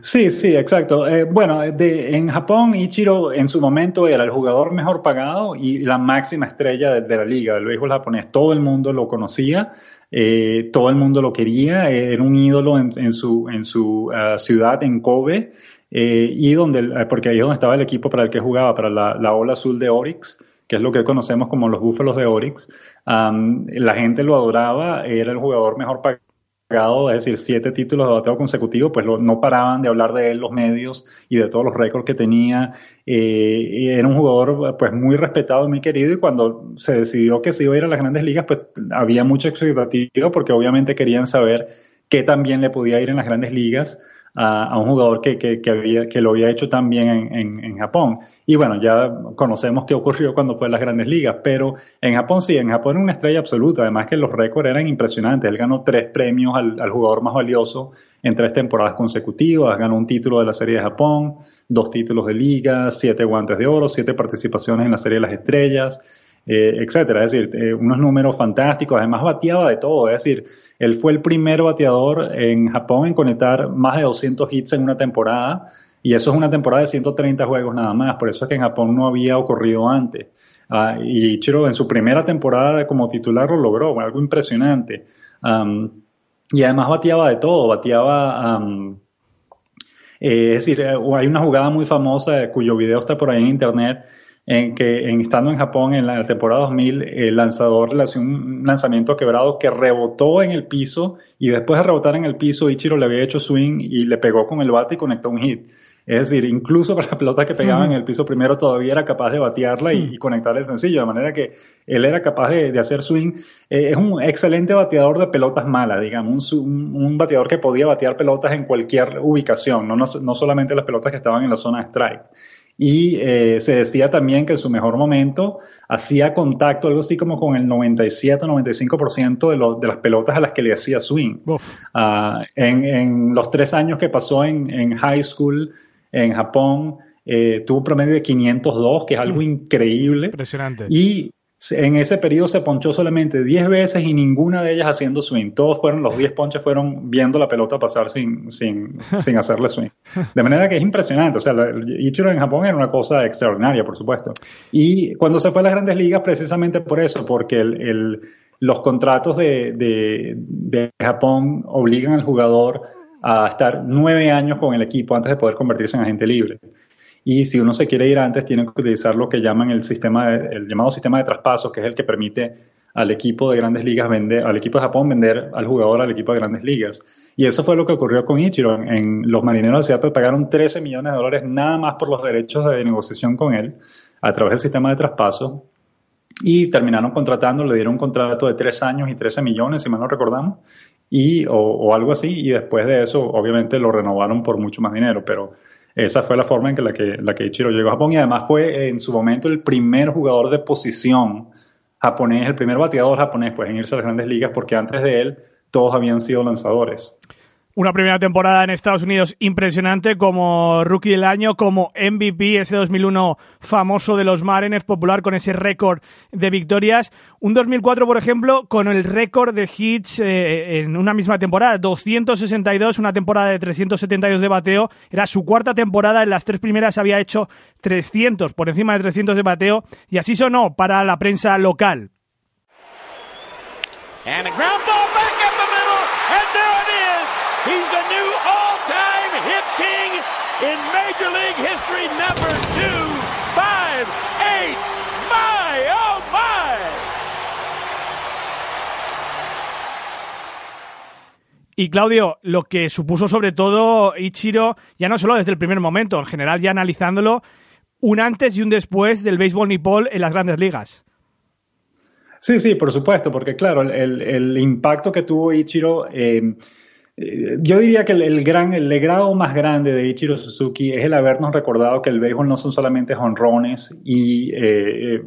Sí, sí, exacto. Eh, bueno, de, en Japón, Ichiro en su momento era el jugador mejor pagado y la máxima estrella de, la liga del béisbol japonés. Todo el mundo lo conocía, eh, todo el mundo lo quería, eh, era un ídolo en, su, en su uh, ciudad, en Kobe, y donde, porque ahí es donde estaba el equipo para el que jugaba, para la, la ola azul de Orix que es lo que conocemos como los búfalos de Orix. la gente lo adoraba, era el jugador mejor pagado es decir, siete títulos de bateo consecutivos, pues no paraban de hablar de él los medios y de todos los récords que tenía. Eh, era un jugador pues muy respetado, muy querido y cuando se decidió que se iba a ir a las grandes ligas, pues había mucha expectativa porque obviamente querían saber qué también le podía ir en las grandes ligas a, un jugador que, que, había, que lo había hecho tan bien en, en, Japón. Y bueno, ya conocemos qué ocurrió cuando fue a las grandes ligas, pero en Japón sí, en Japón era una estrella absoluta, además que los récords eran impresionantes. Él ganó tres premios al, al jugador más valioso en tres temporadas consecutivas, ganó un título de la Serie de Japón, dos títulos de liga, siete guantes de oro, siete participaciones en la Serie de las Estrellas. Eh, etcétera. Es decir, eh, unos números fantásticos. Además, bateaba de todo. Es decir, él fue el primer bateador en Japón en conectar más de 200 hits en una temporada. Y eso es una temporada de 130 juegos nada más. Por eso es que en Japón no había ocurrido antes. Ah, y Chiro en su primera temporada como titular lo logró, algo impresionante. y además bateaba de todo, bateaba, eh, es decir, hay una jugada muy famosa cuyo video está por ahí en internet, en que en, estando en Japón en la temporada 2000, el lanzador le hacía un lanzamiento quebrado que rebotó en el piso y después de rebotar en el piso, Ichiro le había hecho swing y le pegó con el bate y conectó un hit. Es decir, incluso para la pelota que pegaba en el piso primero todavía era capaz de batearla y, conectarle el sencillo, de manera que él era capaz de, hacer swing. Eh, es un excelente bateador de pelotas malas, digamos, un, un, bateador que podía batear pelotas en cualquier ubicación, no, no, no solamente las pelotas que estaban en la zona de strike y eh, se decía también que en su mejor momento hacía contacto, algo así como con el 97-95% de, de las pelotas a las que le hacía swing. Ah, en, los tres años que pasó en, high school en Japón, eh, tuvo un promedio de 502, que es algo mm. increíble. Impresionante. Y en ese periodo se ponchó solamente 10 veces y ninguna de ellas haciendo swing. Todos fueron, los 10 ponches fueron viendo la pelota pasar sin, sin, (laughs) sin hacerle swing. De manera que es impresionante. O sea, Ichiro en Japón era una cosa extraordinaria, por supuesto. Y cuando se fue a las grandes ligas, precisamente por eso, porque el, los contratos de, de, de Japón obligan al jugador a estar nueve años con el equipo antes de poder convertirse en agente libre. Y si uno se quiere ir antes, tiene que utilizar lo que llaman el sistema, el llamado sistema de traspasos, que es el que permite al equipo de grandes ligas vender, al equipo de Japón vender al jugador al equipo de grandes ligas. Y eso fue lo que ocurrió con Ichiro. En, los marineros de Seattle pagaron 13 millones de dólares nada más por los derechos de negociación con él a través del sistema de traspaso. Y terminaron contratando, le dieron un contrato de 3 años y 13 millones, si mal no recordamos, y, o, o algo así. Y después de eso, obviamente, lo renovaron por mucho más dinero. Pero esa fue la forma en que la que, la que Ichiro llegó a Japón y además fue en su momento el primer jugador de posición japonés, el primer bateador japonés pues, en irse a las grandes ligas porque antes de él todos habían sido lanzadores una primera temporada en Estados Unidos impresionante como rookie del año, como MVP, ese 2001 famoso de los Mariners, popular con ese récord de victorias. Un 2004, por ejemplo, con el récord de hits eh, en una misma temporada, 262, una temporada de 372 de bateo. Era su cuarta temporada, en las tres primeras había hecho 300, por encima de 300 de bateo, y así sonó para la prensa local. He's a new all-time hit king in Major League history, number two, five, eight. My, oh my! Y Claudio, lo que supuso sobre todo Ichiro, ya no solo desde el primer momento, en general ya analizándolo, un antes y un después del béisbol nipón en las grandes ligas. Sí, sí, por supuesto, porque claro, el, impacto que tuvo Ichiro, eh, yo diría que el, gran, el legado más grande de Ichiro Suzuki es el habernos recordado que el béisbol no son solamente jonrones y eh,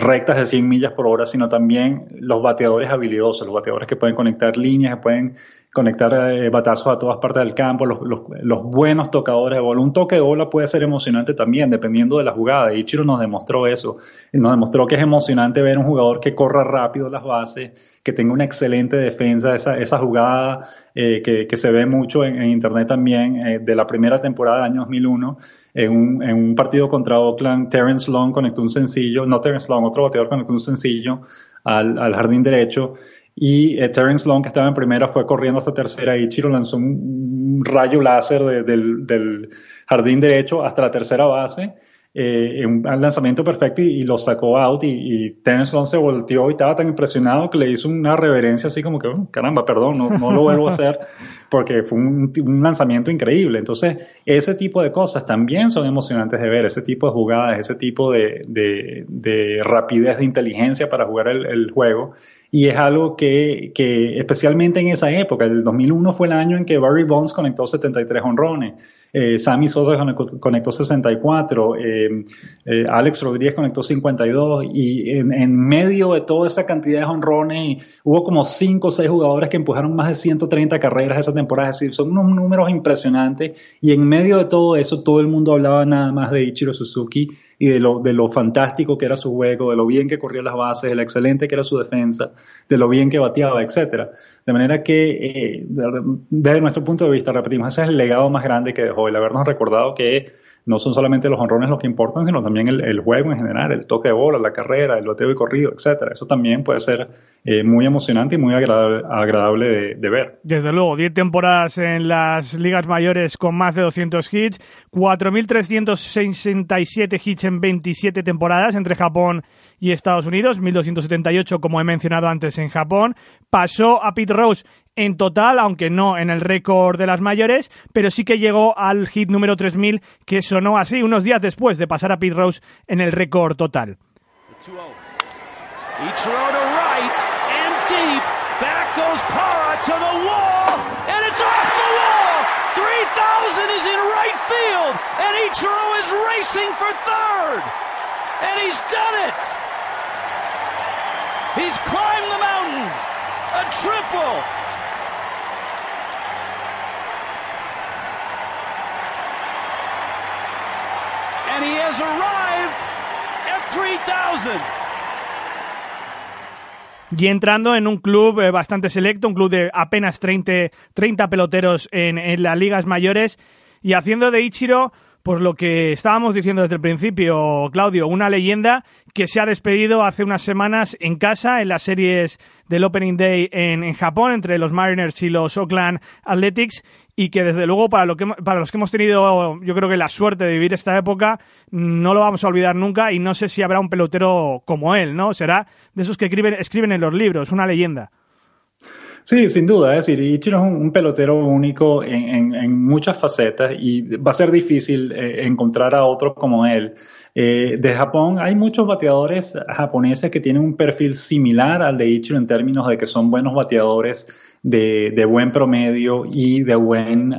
rectas de 100 millas por hora, sino también los bateadores habilidosos, los bateadores que pueden conectar líneas, que pueden conectar eh, batazos a todas partes del campo, los, los, buenos tocadores de bola. Un toque de bola puede ser emocionante también, dependiendo de la jugada. Ichiro nos demostró eso. Nos demostró que es emocionante ver un jugador que corra rápido las bases, que tenga una excelente defensa. Esa jugada eh, que, que, se ve mucho en, internet también, eh, de la primera temporada del año 2001. En un, en un partido contra Oakland, Terrence Long conectó un sencillo, no Terrence Long, otro bateador conectó un sencillo al, al jardín derecho y eh, Terence Long, que estaba en primera, fue corriendo hasta tercera y Chiro lanzó un, rayo láser del, jardín derecho hasta la tercera base. Eh, un lanzamiento perfecto y, lo sacó out y, y, Terence Long se volteó y estaba tan impresionado que le hizo una reverencia así como que, oh, caramba, perdón, no, no, lo vuelvo a hacer (laughs) porque fue un, lanzamiento increíble. Entonces, ese tipo de cosas también son emocionantes de ver, ese tipo de jugadas, ese tipo de, de, rapidez, de inteligencia para jugar el, el juego y es algo que, que, especialmente en esa época, el 2001 fue el año en que Barry Bonds conectó 73 honrones, eh, Sammy Sosa conectó 64, eh, eh, Alex Rodríguez conectó 52 y en, medio de toda esa cantidad de honrones hubo como 5 o 6 jugadores que empujaron más de 130 carreras esa temporada, es decir, son unos números impresionantes y en medio de todo eso todo el mundo hablaba nada más de Ichiro Suzuki y de lo, de lo fantástico que era su juego, de lo bien que corría las bases, de lo excelente que era su defensa, de lo bien que bateaba, etcétera. De manera que, eh, desde nuestro punto de vista, repetimos, ese es el legado más grande que dejó, el habernos recordado que no son solamente los honrones los que importan, sino también el, juego en general, el toque de bola, la carrera, el bateo y corrido, etcétera. Eso también puede ser eh, muy emocionante y muy agradable, de, ver. Desde luego, 10 temporadas en las ligas mayores con más de 200 hits, 4.367 hits en 27 temporadas entre Japón y Estados Unidos, 1278 como he mencionado antes en Japón. Pasó a Pete Rose en total, aunque no en el récord de las mayores, pero sí que llegó al hit número 3000 que sonó así unos días después de pasar a Pete Rose en el récord total. Back goes Para to the wall, and it's off the wall. 3000 is in right field, and Ichiro is racing for third. And he's done it. He's climbed the mountain. A triple. And he has arrived at 3000. Y entrando en un club eh, bastante selecto, un club de apenas 30, 30 peloteros en, en las ligas mayores y haciendo de Ichiro pues lo que estábamos diciendo desde el principio, Claudio, una leyenda que se ha despedido hace unas semanas en casa en las series del Opening Day en, Japón entre los Mariners y los Oakland Athletics y que desde luego para, lo que, para los que hemos tenido yo creo que la suerte de vivir esta época no lo vamos a olvidar nunca y no sé si habrá un pelotero como él, ¿no? Será de esos que escriben, escriben en los libros, una leyenda. Sí, sin duda. Es decir, Ichiro es un, pelotero único en, muchas facetas y va a ser difícil eh, encontrar a otro como él. Eh, de Japón hay muchos bateadores japoneses que tienen un perfil similar al de Ichiro en términos de que son buenos bateadores de, buen promedio y de buen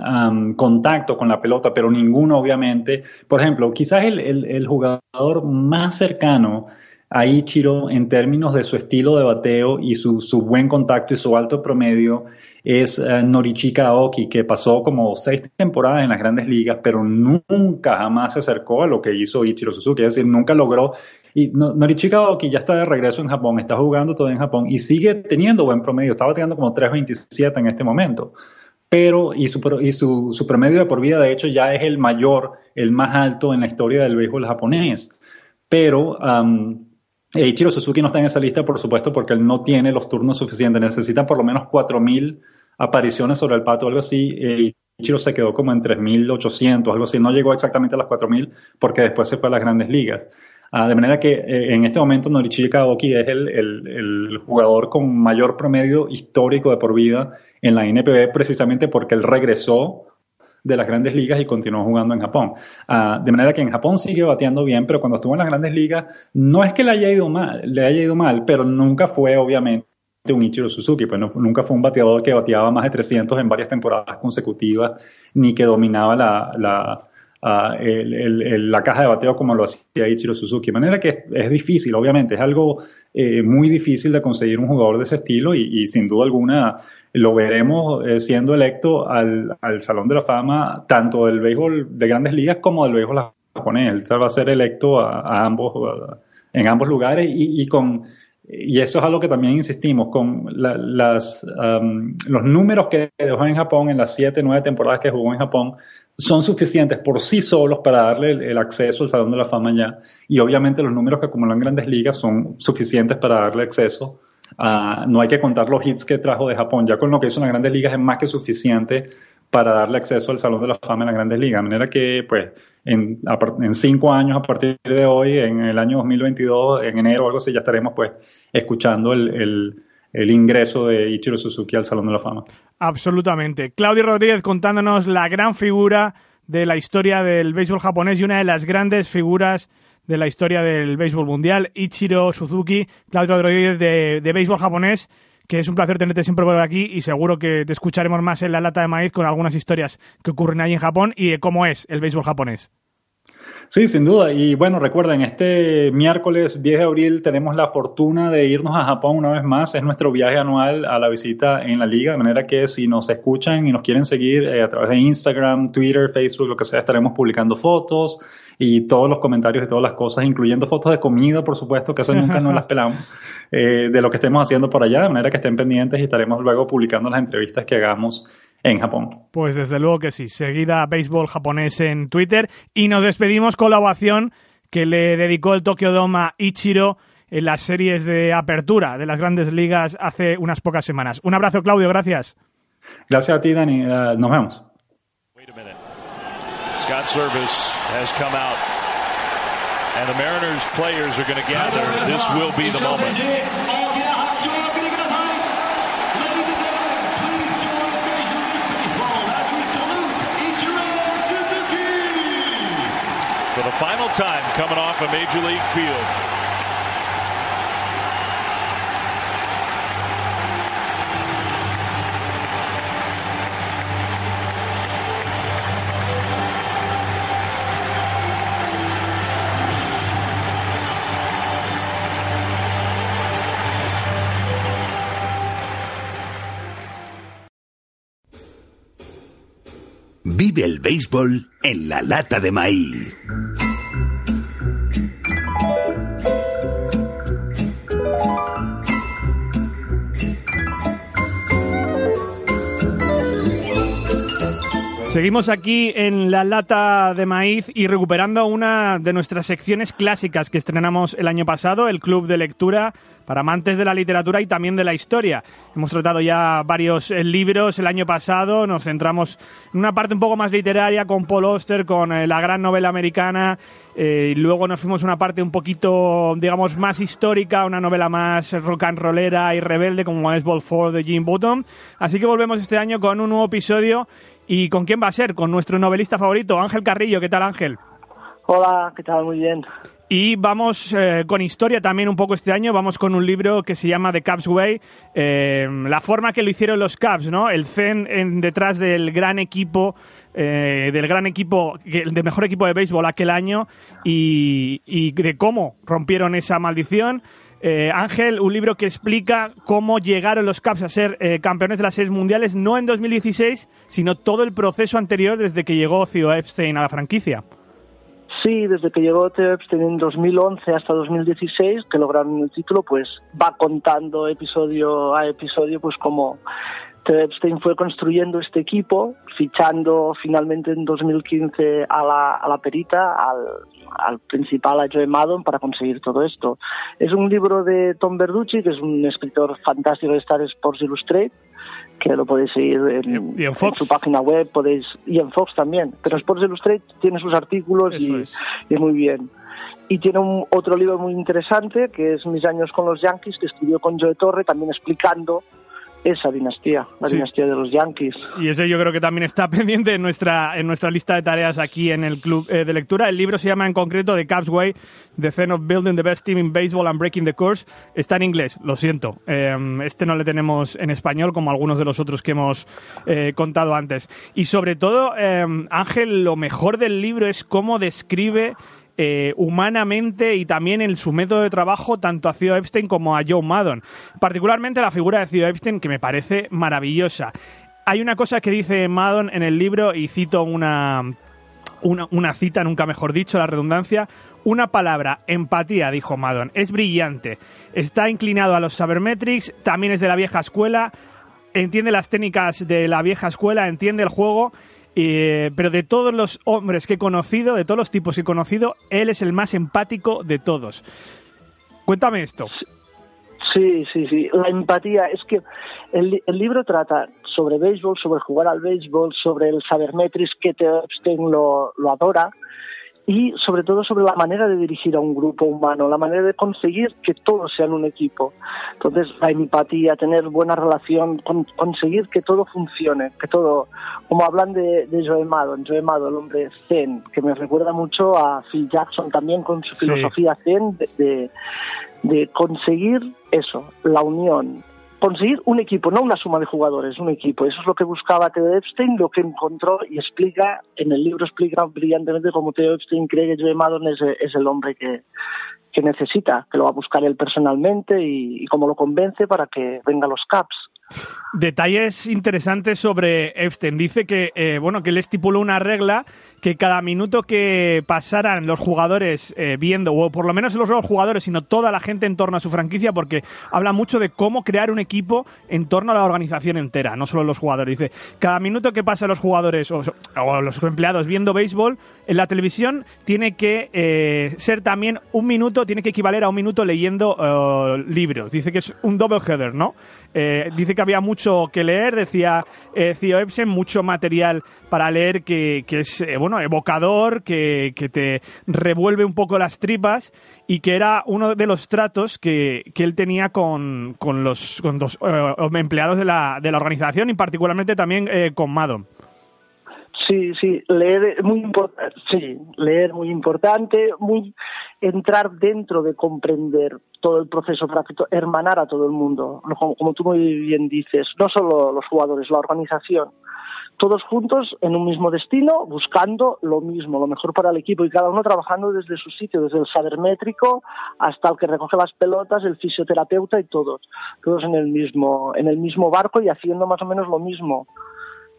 contacto con la pelota, pero ninguno obviamente. Por ejemplo, quizás el jugador más cercano a Ichiro en términos de su estilo de bateo y su, buen contacto y su alto promedio es uh, Norichika Aoki, que pasó como seis temporadas en las grandes ligas, pero nunca jamás se acercó a lo que hizo Ichiro Suzuki, es decir, nunca logró. Y Norichika Aoki ya está de regreso en Japón, está jugando todo en Japón y sigue teniendo buen promedio, estaba teniendo como 3.27 en este momento. Pero, y, su, y su, su promedio de por vida, de hecho, ya es el mayor, el más alto en la historia del béisbol japonés. Pero, Ichiro Suzuki no está en esa lista, por supuesto, porque él no tiene los turnos suficientes. Necesita por lo menos 4.000 apariciones sobre el pato, algo así. Eh, Ichiro se quedó como en 3.800, algo así. No llegó exactamente a las 4.000 porque después se fue a las grandes ligas. Ah, de manera que eh, en este momento Norichi Kaoki es el, el, jugador con mayor promedio histórico de por vida en la NPB precisamente porque él regresó de las grandes ligas y continuó jugando en Japón. Ah, de manera que en Japón sigue bateando bien, pero cuando estuvo en las grandes ligas, no es que le haya ido mal, le haya ido mal, pero nunca fue obviamente un Ichiro Suzuki, pues nunca fue un bateador que bateaba más de 300 en varias temporadas consecutivas, ni que dominaba la, la, ah, la caja de bateo como lo hacía Ichiro Suzuki. De manera que es, difícil, obviamente, es algo eh, muy difícil de conseguir un jugador de ese estilo y, sin duda alguna lo veremos eh, siendo electo al, al, Salón de la Fama tanto del béisbol de grandes ligas como del béisbol japonés. Él va a ser electo a, ambos, en ambos lugares y, y con y eso es algo que también insistimos, con las, los números que dejó en Japón en las siete, nueve temporadas que jugó en Japón son suficientes por sí solos para darle el, acceso al Salón de la Fama ya. Y obviamente los números que acumuló en grandes ligas son suficientes para darle acceso. No hay que contar los hits que trajo de Japón. Ya con lo que hizo en las grandes ligas es más que suficiente para darle acceso al Salón de la Fama en las grandes ligas. De manera que, pues, en, en, cinco años a partir de hoy, en el año 2022, en enero o algo así, ya estaremos, pues, escuchando el, el, ingreso de Ichiro Suzuki al Salón de la Fama. Absolutamente. Claudio Rodríguez contándonos la gran figura de la historia del béisbol japonés y una de las grandes figuras de la historia del béisbol mundial, Ichiro Suzuki. Claudio Rodríguez de, de béisbol japonés que es un placer tenerte siempre por aquí y seguro que te escucharemos más en la lata de maíz con algunas historias que ocurren ahí en Japón y de cómo es el béisbol japonés. Sí, sin duda. Y bueno, recuerden, este miércoles 10 de abril tenemos la fortuna de irnos a Japón una vez más. Es nuestro viaje anual a la visita en la liga, de manera que si nos escuchan y nos quieren seguir eh, a través de Instagram, Twitter, Facebook, lo que sea, estaremos publicando fotos y todos los comentarios de todas las cosas, incluyendo fotos de comida, por supuesto, que eso nunca nos las (laughs) pelamos, eh, de lo que estemos haciendo por allá, de manera que estén pendientes y estaremos luego publicando las entrevistas que hagamos en Japón. Pues desde luego que sí. Seguida Béisbol japonés en Twitter y nos despedimos con la ovación que le dedicó el Tokyo Dome a Ichiro en las series de apertura de las grandes ligas hace unas pocas semanas. Un abrazo, Claudio, gracias. Gracias a ti, Dani. Uh, nos vemos. Scott Service has come out, and the Mariners players are going to gather. This will be the moment. For the final time coming off a Major League field. Vive el béisbol en la lata de maíz. Seguimos aquí en la lata de maíz y recuperando una de nuestras secciones clásicas que estrenamos el año pasado, el Club de Lectura para amantes de la literatura y también de la historia. Hemos tratado ya varios eh, libros el año pasado, nos centramos en una parte un poco más literaria con Paul Auster, con eh, la gran novela americana, eh, y luego nos fuimos a una parte un poquito, digamos, más histórica, una novela más rock and rollera y rebelde como es Ball 4 de Jim Button. Así que volvemos este año con un nuevo episodio ¿Y con quién va a ser? Con nuestro novelista favorito, Ángel Carrillo. ¿Qué tal, Ángel? Hola, ¿qué tal? Muy bien. Y vamos eh, con historia también un poco este año. Vamos con un libro que se llama The Cubs Way. Eh, la forma que lo hicieron los Cubs, ¿no? El zen en, detrás del gran equipo, eh, del gran equipo, del mejor equipo de béisbol aquel año y, y de cómo rompieron esa maldición. Eh, Ángel, un libro que explica cómo llegaron los Caps a ser eh, campeones de las series mundiales, no en 2016, sino todo el proceso anterior desde que llegó Theo Epstein a la franquicia. Sí, desde que llegó Theo Epstein en 2011 hasta 2016, que lograron el título, pues va contando episodio a episodio, pues como Theo Epstein fue construyendo este equipo, fichando finalmente en 2015 a la, a la perita, al al principal, a Joe Maddon, para conseguir todo esto. Es un libro de Tom Verducci, que es un escritor fantástico de Star Sports Illustrated, que lo podéis seguir en, su página web, podéis y en Fox también. Pero Sports Illustrated tiene sus artículos y, es. muy bien. y tiene un, otro libro muy interesante que es Mis años con los Yankees, que escribió con Joe Torre, también explicando esa dinastía, la dinastía de los Yankees. Y ese yo creo que también está (laughs) pendiente en nuestra, en nuestra lista de tareas aquí en el club eh, de lectura. El libro se llama en concreto The Cubs Way, The Zen of Building the Best Team in Baseball and Breaking the Course. Está en inglés, lo siento. Eh, este no le tenemos en español como algunos de los otros que hemos eh, contado antes. Y sobre todo, Ángel, lo mejor del libro es cómo describe eh, humanamente y también en su método de trabajo tanto a Theo Epstein como a Joe Maddon. Particularmente la figura de Theo Epstein que me parece maravillosa. Hay una cosa que dice Maddon en el libro y cito una, una, cita, nunca mejor dicho, la redundancia. Una palabra, empatía, dijo Maddon. Es brillante. Está inclinado a los sabermetrics, también es de la vieja escuela, entiende las técnicas de la vieja escuela, entiende el juego pero de todos los hombres que he conocido, de todos los tipos que he conocido, él es el más empático de todos. Cuéntame esto. Sí, sí, sí. La empatía es que el, libro trata sobre béisbol, sobre jugar al béisbol, sobre el sabermetris que Theo Epstein lo, lo adora y sobre todo sobre la manera de dirigir a un grupo humano, la manera de conseguir que todos sean un equipo. Entonces, la empatía, tener buena relación, conseguir que todo funcione, que todo, como hablan de, de Joe Maddon, Joe Maddon, el hombre zen, que me recuerda mucho a Phil Jackson también con su filosofía zen de, de conseguir eso, la unión, conseguir un equipo, no una suma de jugadores, un equipo. Eso es lo que buscaba Theo Epstein, lo que encontró y explica, en el libro explica brillantemente cómo Theo Epstein cree que Joe Maddon es, el hombre que, que necesita, que lo va a buscar él personalmente y, y cómo lo convence para que venga a los Caps. Detalles interesantes sobre Epstein. Dice que, eh, bueno, que él estipuló una regla que cada minuto que pasaran los jugadores eh, viendo, o por lo menos no los jugadores, sino toda la gente en torno a su franquicia, porque habla mucho de cómo crear un equipo en torno a la organización entera, no solo los jugadores. Dice, cada minuto que pasan los jugadores o, los empleados viendo béisbol en la televisión tiene que eh, ser también un minuto, tiene que equivaler a un minuto leyendo libros. Dice que es un double header, ¿no? Dice que había mucho que leer, decía eh, Theo mucho material para leer que, es eh, bueno evocador, que, te revuelve un poco las tripas y que era uno de los tratos que, él tenía con, los, con los eh, empleados de la, de la organización y particularmente también con Madon. Sí, sí, leer muy importante, sí, leer muy importante, muy entrar dentro de comprender todo el proceso para hermanar a todo el mundo, como, como, tú muy bien dices, no solo los jugadores, la organización, todos juntos en un mismo destino, buscando lo mismo, lo mejor para el equipo y cada uno trabajando desde su sitio, desde el saber métrico hasta el que recoge las pelotas, el fisioterapeuta y todos, todos en el mismo, en el mismo barco y haciendo más o menos lo mismo.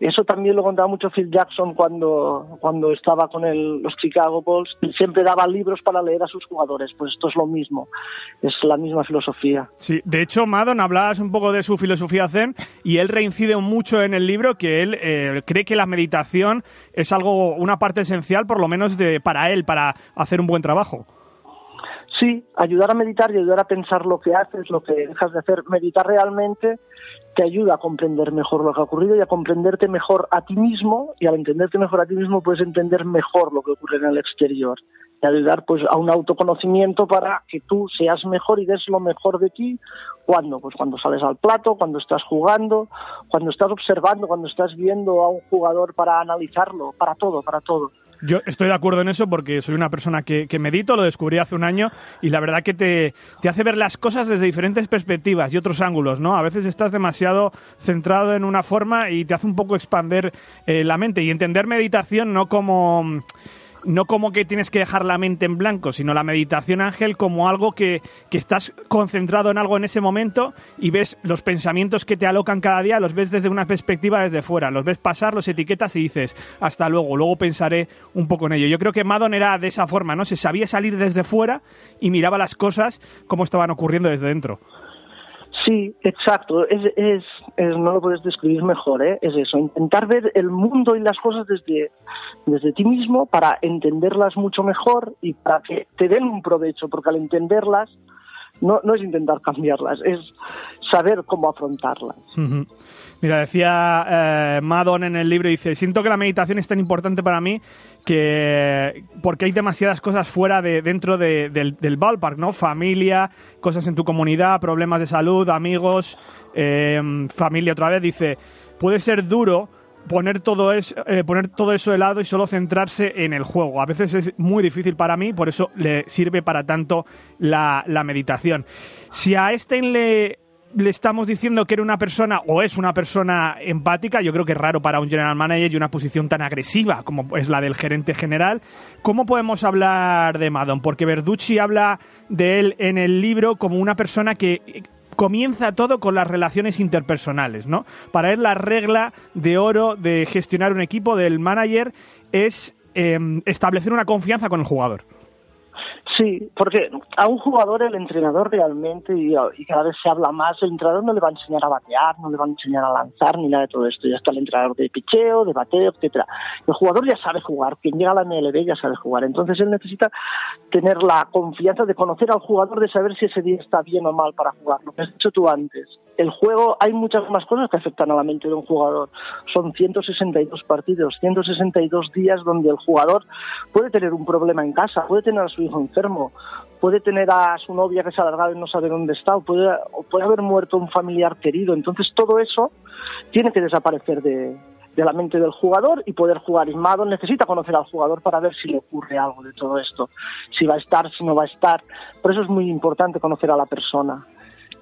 Eso también lo contaba mucho Phil Jackson cuando, cuando estaba con el, los Chicago Bulls. Siempre daba libros para leer a sus jugadores. Pues esto es lo mismo. Es la misma filosofía. Sí, de hecho, Madon, hablabas un poco de su filosofía zen y él reincide mucho en el libro que él eh, cree que la meditación es algo, una parte esencial, por lo menos de, para él, para hacer un buen trabajo. Sí, ayudar a meditar y ayudar a pensar lo que haces, lo que dejas de hacer. Meditar realmente te ayuda a comprender mejor lo que ha ocurrido y a comprenderte mejor a ti mismo y al entenderte mejor a ti mismo puedes entender mejor lo que ocurre en el exterior y ayudar pues a un autoconocimiento para que tú seas mejor y des lo mejor de ti cuando pues cuando sales al plato cuando estás jugando cuando estás observando cuando estás viendo a un jugador para analizarlo para todo para todo yo estoy de acuerdo en eso porque soy una persona que, medito, lo descubrí hace un año y la verdad que te, te, hace ver las cosas desde diferentes perspectivas y otros ángulos, ¿no? A veces estás demasiado centrado en una forma y te hace un poco expander eh, la mente y entender meditación no como no como que tienes que dejar la mente en blanco, sino la meditación, Ángel, como algo que, que, estás concentrado en algo en ese momento y ves los pensamientos que te alocan cada día, los ves desde una perspectiva desde fuera, los ves pasar, los etiquetas y dices, hasta luego, luego pensaré un poco en ello. Yo creo que Madon era de esa forma, ¿no? Se sabía salir desde fuera y miraba las cosas como estaban ocurriendo desde dentro. Sí, exacto. Es, es, no lo puedes describir mejor, ¿eh? Es eso, intentar ver el mundo y las cosas desde, desde ti mismo para entenderlas mucho mejor y para que te den un provecho, porque al entenderlas no, no es intentar cambiarlas, es saber cómo afrontarlas. Mira, decía eh, Madon en el libro, dice, siento que la meditación es tan importante para mí que porque hay demasiadas cosas fuera de dentro del, del, ballpark, ¿no? Familia, cosas en tu comunidad, problemas de salud, amigos, eh, familia otra vez. Dice, puede ser duro poner todo, eso, eh, poner todo eso de lado y solo centrarse en el juego. A veces es muy difícil para mí, por eso le sirve para tanto la, la meditación. Si a Einstein le le estamos diciendo que era una persona o es una persona empática, yo creo que es raro para un general manager y una posición tan agresiva como es la del gerente general. ¿Cómo podemos hablar de Madon? Porque Verducci habla de él en el libro como una persona que comienza todo con las relaciones interpersonales, ¿no? Para él la regla de oro de gestionar un equipo del manager es em, establecer una confianza con el jugador. Sí, porque a un jugador el entrenador realmente, y, cada vez se habla más, el entrenador no le va a enseñar a batear, no le va a enseñar a lanzar, ni nada de todo esto. Ya está el entrenador de picheo, de bateo, etcétera. El jugador ya sabe jugar, quien llega a la MLB ya sabe jugar. Entonces él necesita tener la confianza de conocer al jugador, de saber si ese día está bien o mal para jugar. Lo que has dicho tú antes el juego hay muchas más cosas que afectan a la mente de un jugador. Son 162 partidos, 162 días donde el jugador puede tener un problema en casa, puede tener a su hijo enfermo, puede tener a su novia que se ha alargado y no sabe dónde está, o puede, puede haber muerto un familiar querido. Entonces todo eso tiene que desaparecer de, la mente del jugador y poder jugar. Y necesita conocer al jugador para ver si le ocurre algo de todo esto, si va a estar, si no va a estar. Por eso es muy importante conocer a la persona.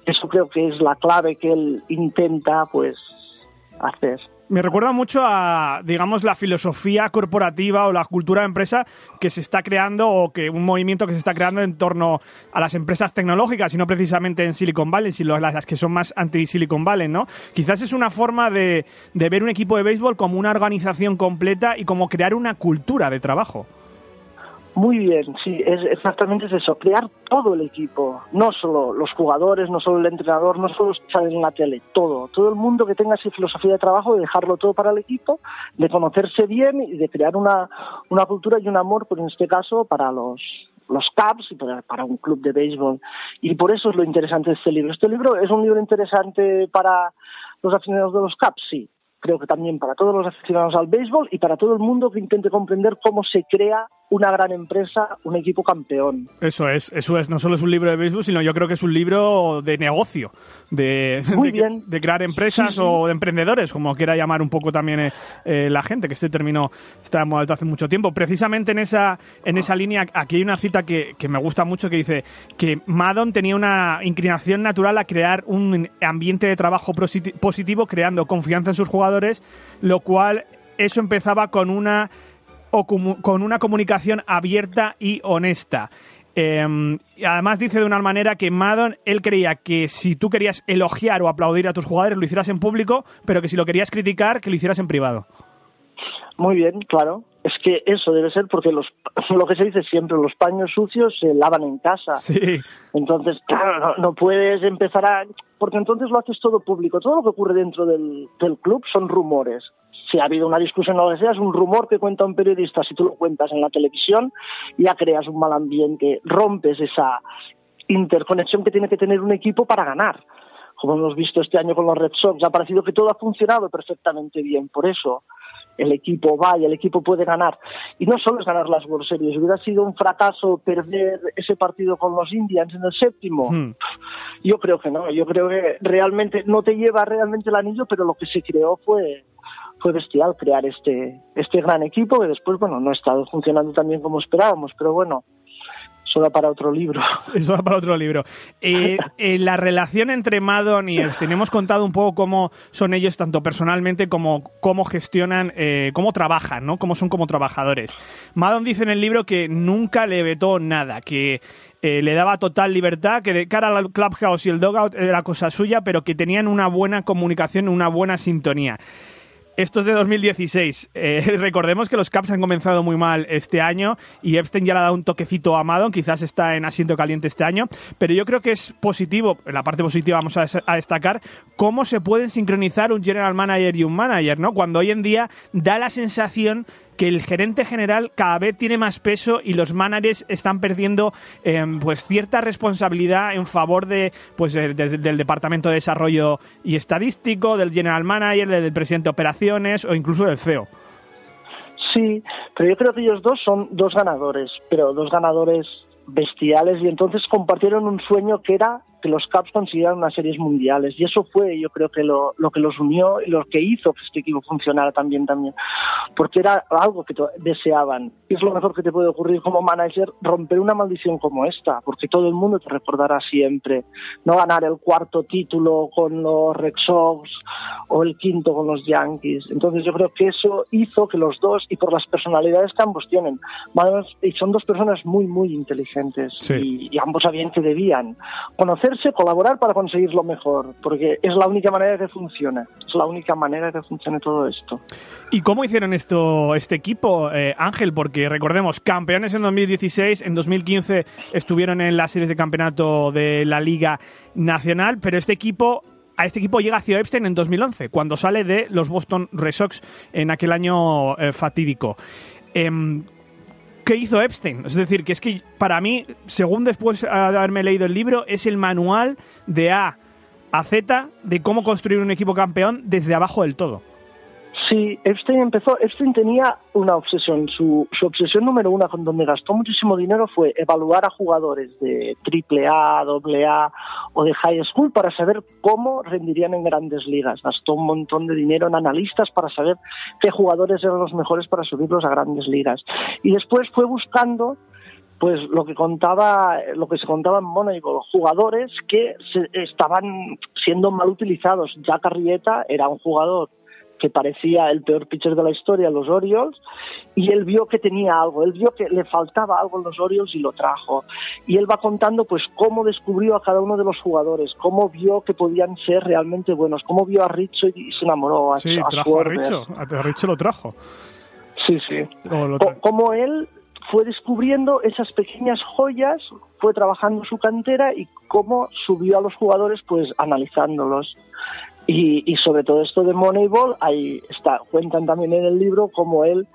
Eso creo que es la clave que él intenta pues hacer. Me recuerda mucho a, digamos, la filosofía corporativa o la cultura de empresa que se está creando o que un movimiento que se está creando en torno a las empresas tecnológicas y no precisamente en Silicon Valley, sino las que son más anti-Silicon Valley, ¿no? Quizás es una forma de, de ver un equipo de béisbol como una organización completa y como crear una cultura de trabajo. Muy bien, sí, es exactamente eso, crear todo el equipo, no solo los jugadores, no solo el entrenador, no solo estar en la tele, todo, todo el mundo que tenga esa filosofía de trabajo, de dejarlo todo para el equipo, de conocerse bien y de crear una, una cultura y un amor, por en este caso, para los, los Cubs y para, un club de béisbol. Y por eso es lo interesante de este libro. Este libro es un libro interesante para los aficionados de los Cubs, sí. Creo que también para todos los aficionados al béisbol y para todo el mundo que intente comprender cómo se crea una gran empresa, un equipo campeón. Eso es, eso es. No solo es un libro de béisbol, sino yo creo que es un libro de negocio, de, de, crear empresas o de emprendedores, como quiera llamar un poco también eh, eh, la gente, que este término está en hace mucho tiempo. Precisamente en esa, en esa línea, aquí hay una cita que, que me gusta mucho que dice que Madon tenía una inclinación natural a crear un ambiente de trabajo positivo, creando confianza en sus jugadores, lo cual eso empezaba con una o con una comunicación abierta y honesta. Em, y además dice de una manera que Madon, él creía que si tú querías elogiar o aplaudir a tus jugadores, lo hicieras en público, pero que si lo querías criticar, que lo hicieras en privado. Muy bien, claro. Es que eso debe ser porque los, (laughs) lo que se dice siempre, los paños sucios se lavan en casa. Sí. Entonces, claro, no, no puedes empezar a... Porque entonces lo haces todo público. Todo lo que ocurre dentro del, del club son rumores si ha habido una discusión o lo que sea, es un rumor que cuenta un periodista, si tú lo cuentas en la televisión, ya creas un mal ambiente, rompes esa interconexión que tiene que tener un equipo para ganar. Como hemos visto este año con los Red Sox, ha parecido que todo ha funcionado perfectamente bien. Por eso el equipo va y el equipo puede ganar. Y no solo es ganar las World Series, hubiera sido un fracaso perder ese partido con los Indians en el séptimo. Hmm. Yo creo que no, yo creo que realmente no te lleva realmente el anillo, pero lo que se creó fue fue bestial crear este, este gran equipo que después, bueno, no ha estado funcionando tan bien como esperábamos, pero bueno, eso para otro libro. (laughs) Eso para otro libro. Eh, (laughs) eh, la relación entre Madon y Epstein, hemos contado un poco cómo son ellos tanto personalmente como cómo gestionan, eh, cómo trabajan, ¿no? Cómo son como trabajadores. Madon dice en el libro que nunca le vetó nada, que le daba total libertad, que de cara al clubhouse y el dogout era cosa suya, pero que tenían una buena comunicación, una buena sintonía. Esto es de 2016. Eh, (laughs) recordemos que los Caps han comenzado muy mal este año y Epstein ya le ha dado un toquecito a Madon, quizás está en asiento caliente este año, pero yo creo que es positivo, en la parte positiva vamos a, destacar cómo se pueden sincronizar un general manager y un manager, ¿no? Cuando hoy en día da la sensación que el gerente general cada vez tiene más peso y los managers están perdiendo eh, pues cierta responsabilidad en favor de pues del departamento de desarrollo y estadístico, del general manager, del presidente de operaciones o incluso del CEO. Sí, pero yo creo que ellos dos son dos ganadores, pero dos ganadores bestiales y entonces compartieron un sueño que era que los Caps consiguieran unas series mundiales. Y eso fue yo creo que lo, lo, que los unió y lo que hizo que este equipo funcionara también también. Porque era algo que deseaban. Y es lo mejor que te puede ocurrir como manager romper una maldición como esta porque todo el mundo te recordará siempre. No ganar el cuarto título con los Red Sox o el quinto con los Yankees. Entonces yo creo que eso hizo que los dos y por las personalidades que ambos tienen y son dos personas muy muy inteligentes. Y, y ambos sabían que debían conocer colaborar para conseguir lo mejor, porque es la única manera que funcione, es la única manera que funcione todo esto. ¿Y cómo hicieron esto este equipo, eh, Ángel? Porque recordemos, campeones en 2016, en 2015 estuvieron en las series de campeonato de la Liga Nacional, pero este equipo a este equipo llega Theo Epstein en 2011, cuando sale de los Boston Red Sox en aquel año eh, fatídico. Em, ¿Qué hizo Epstein. Es decir, que es que para mí, según después de haberme leído el libro, es el manual de A a Z de cómo construir un equipo campeón desde abajo del todo. Sí, Epstein empezó, Epstein tenía una obsesión, su, su obsesión número uno con donde gastó muchísimo dinero fue evaluar a jugadores de triple A, doble A o de high school para saber cómo rendirían en grandes ligas. Gastó un montón de dinero en analistas para saber qué jugadores eran los mejores para subirlos a grandes ligas. Y después fue buscando pues lo que contaba lo que se contaba en Moneyball jugadores que se, estaban siendo mal utilizados Jack Arrieta era un jugador que parecía el peor pitcher de la historia, los Orioles, y él vio que tenía algo, él vio que le faltaba algo en los Orioles y lo trajo. Y él va contando pues cómo descubrió a cada uno de los jugadores, cómo vio que podían ser realmente buenos, cómo vio a Richo y, se enamoró a, sí, trajo a Richo, a Richo lo trajo. Sí, sí. Cómo él fue descubriendo esas pequeñas joyas, fue trabajando su cantera y cómo subió a los jugadores pues analizándolos. Y, sobre todo esto de Moneyball, ahí está, cuentan también en el libro cómo él,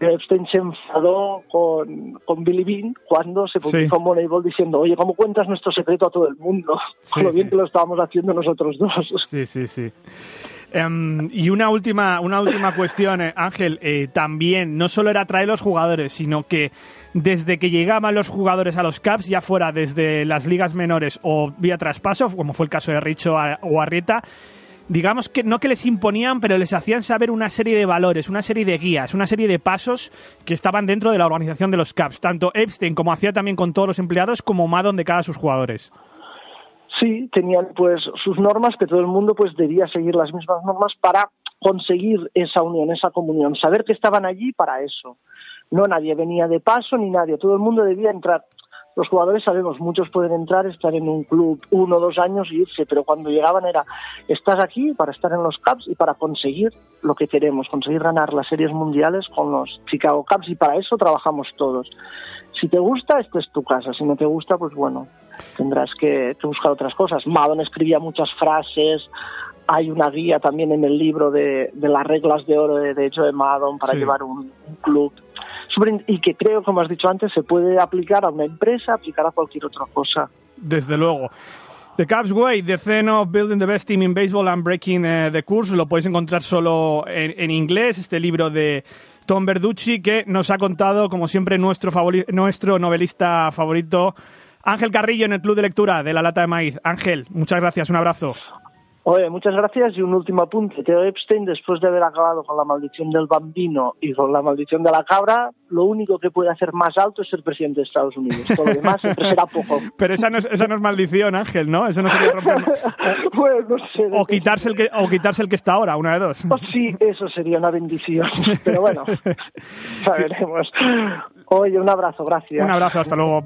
Epstein se enfadó con, con Billy Bean cuando se publicó Moneyball diciendo, oye, ¿cómo cuentas nuestro secreto a todo el mundo? (laughs) con lo bien que lo estábamos haciendo nosotros dos. Sí, sí, sí. Em, y una última, una última cuestión, eh, Ángel. Eh, también, no solo era traer los jugadores, sino que desde que llegaban los jugadores a los Caps, ya fuera desde las ligas menores o vía traspaso, como fue el caso de Richo o Arrieta, digamos que no que les imponían, pero les hacían saber una serie de valores, una serie de guías, una serie de pasos que estaban dentro de la organización de los Caps, tanto Epstein como hacía también con todos los empleados, como Madon de cada sus jugadores. Sí, tenían pues sus normas que todo el mundo pues debía seguir las mismas normas para conseguir esa unión, esa comunión, saber que estaban allí para eso. No nadie venía de paso ni nadie, todo el mundo debía entrar los jugadores sabemos, muchos pueden entrar, estar en un club uno o dos años y irse, pero cuando llegaban era, estás aquí para estar en los Cubs y para conseguir lo que queremos, conseguir ganar las series mundiales con los Chicago Cubs y para eso trabajamos todos. Si te gusta, esta es tu casa, si no te gusta, pues bueno, tendrás que, buscar otras cosas. Madon escribía muchas frases, hay una guía también en el libro de, las reglas de oro de, de Joe Madon para llevar un, club y que creo, como has dicho antes, se puede aplicar a una empresa, aplicar a cualquier otra cosa. Desde luego. The Cubs Way, The Zen of Building the Best Team in Baseball and Breaking eh, the Course, lo podéis encontrar solo en, inglés, este libro de Tom Verducci, que nos ha contado, como siempre, nuestro, nuestro novelista favorito, Ángel Carrillo, en el Club de Lectura de La Lata de Maíz. Ángel, muchas gracias, un abrazo. Oye, muchas gracias y un último apunte. Theo Epstein, después de haber acabado con la maldición del bambino y con la maldición de la cabra, lo único que puede hacer más alto es ser presidente de Estados Unidos. Todo lo demás siempre será poco. (laughs) Pero esa no es, esa no es maldición, Ángel, ¿no? Eso no sería romper... (laughs) bueno, no sé. O quitarse, el que, o quitarse el que está ahora, una de dos. Oh, sí, eso sería una bendición. (laughs) Pero bueno, saberemos. Oye, un abrazo, gracias. Un abrazo, hasta luego.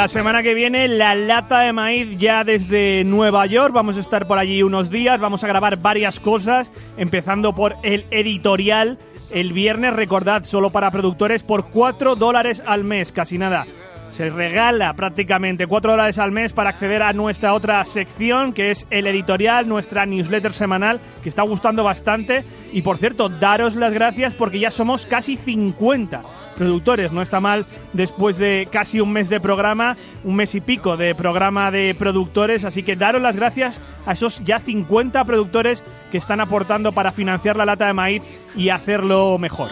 La semana que viene, la lata de maíz ya desde Nueva York. Vamos a estar por allí unos días, vamos a grabar varias cosas, empezando por el editorial. El viernes, recordad, solo para productores, por 4 dólares al mes, casi nada. Se regala prácticamente 4 dólares al mes para acceder a nuestra otra sección, que es el editorial, nuestra newsletter semanal, que está gustando bastante. Y por cierto, daros las gracias porque ya somos casi 50 productores. No está mal después de casi un mes de programa, un mes y pico de programa de productores. Así que daros las gracias a esos ya 50 productores que están aportando para financiar la lata de maíz y hacerlo mejor.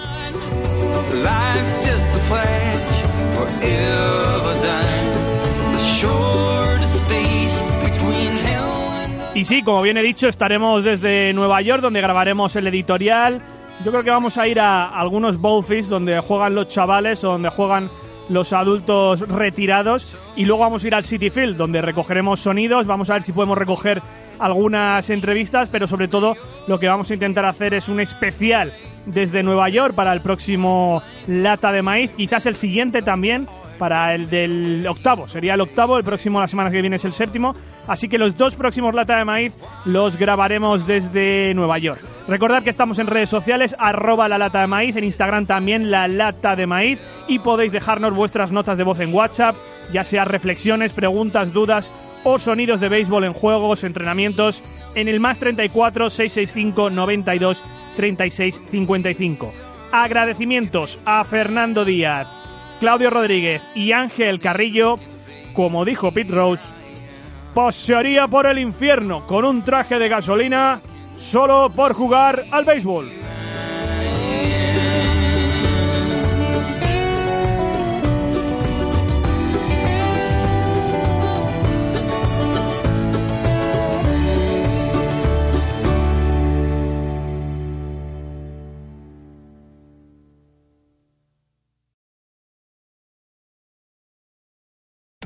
Y sí, como bien he dicho, estaremos desde Nueva York, donde grabaremos el editorial. Yo creo que vamos a ir a algunos bowlfish donde juegan los chavales o donde juegan los adultos retirados. Y luego vamos a ir al City Field, donde recogeremos sonidos. Vamos a ver si podemos recoger algunas entrevistas, pero sobre todo lo que vamos a intentar hacer es un especial desde Nueva York para el próximo Lata de Maíz. Quizás el siguiente también para el del octavo. Sería el octavo, el próximo, la semana que viene es el séptimo. Así que los dos próximos Lata de Maíz los grabaremos desde Nueva York. Recordad que estamos en redes sociales, arroba la lata de maíz, en Instagram también la lata de maíz y podéis dejarnos vuestras notas de voz en WhatsApp, ya sea reflexiones, preguntas, dudas o sonidos de béisbol en juegos, entrenamientos, en el más 34 665 92 36 55. Agradecimientos a Fernando Díaz, Claudio Rodríguez y Ángel Carrillo, como dijo Pete Rose, pasearía por el infierno con un traje de gasolina solo por jugar al béisbol.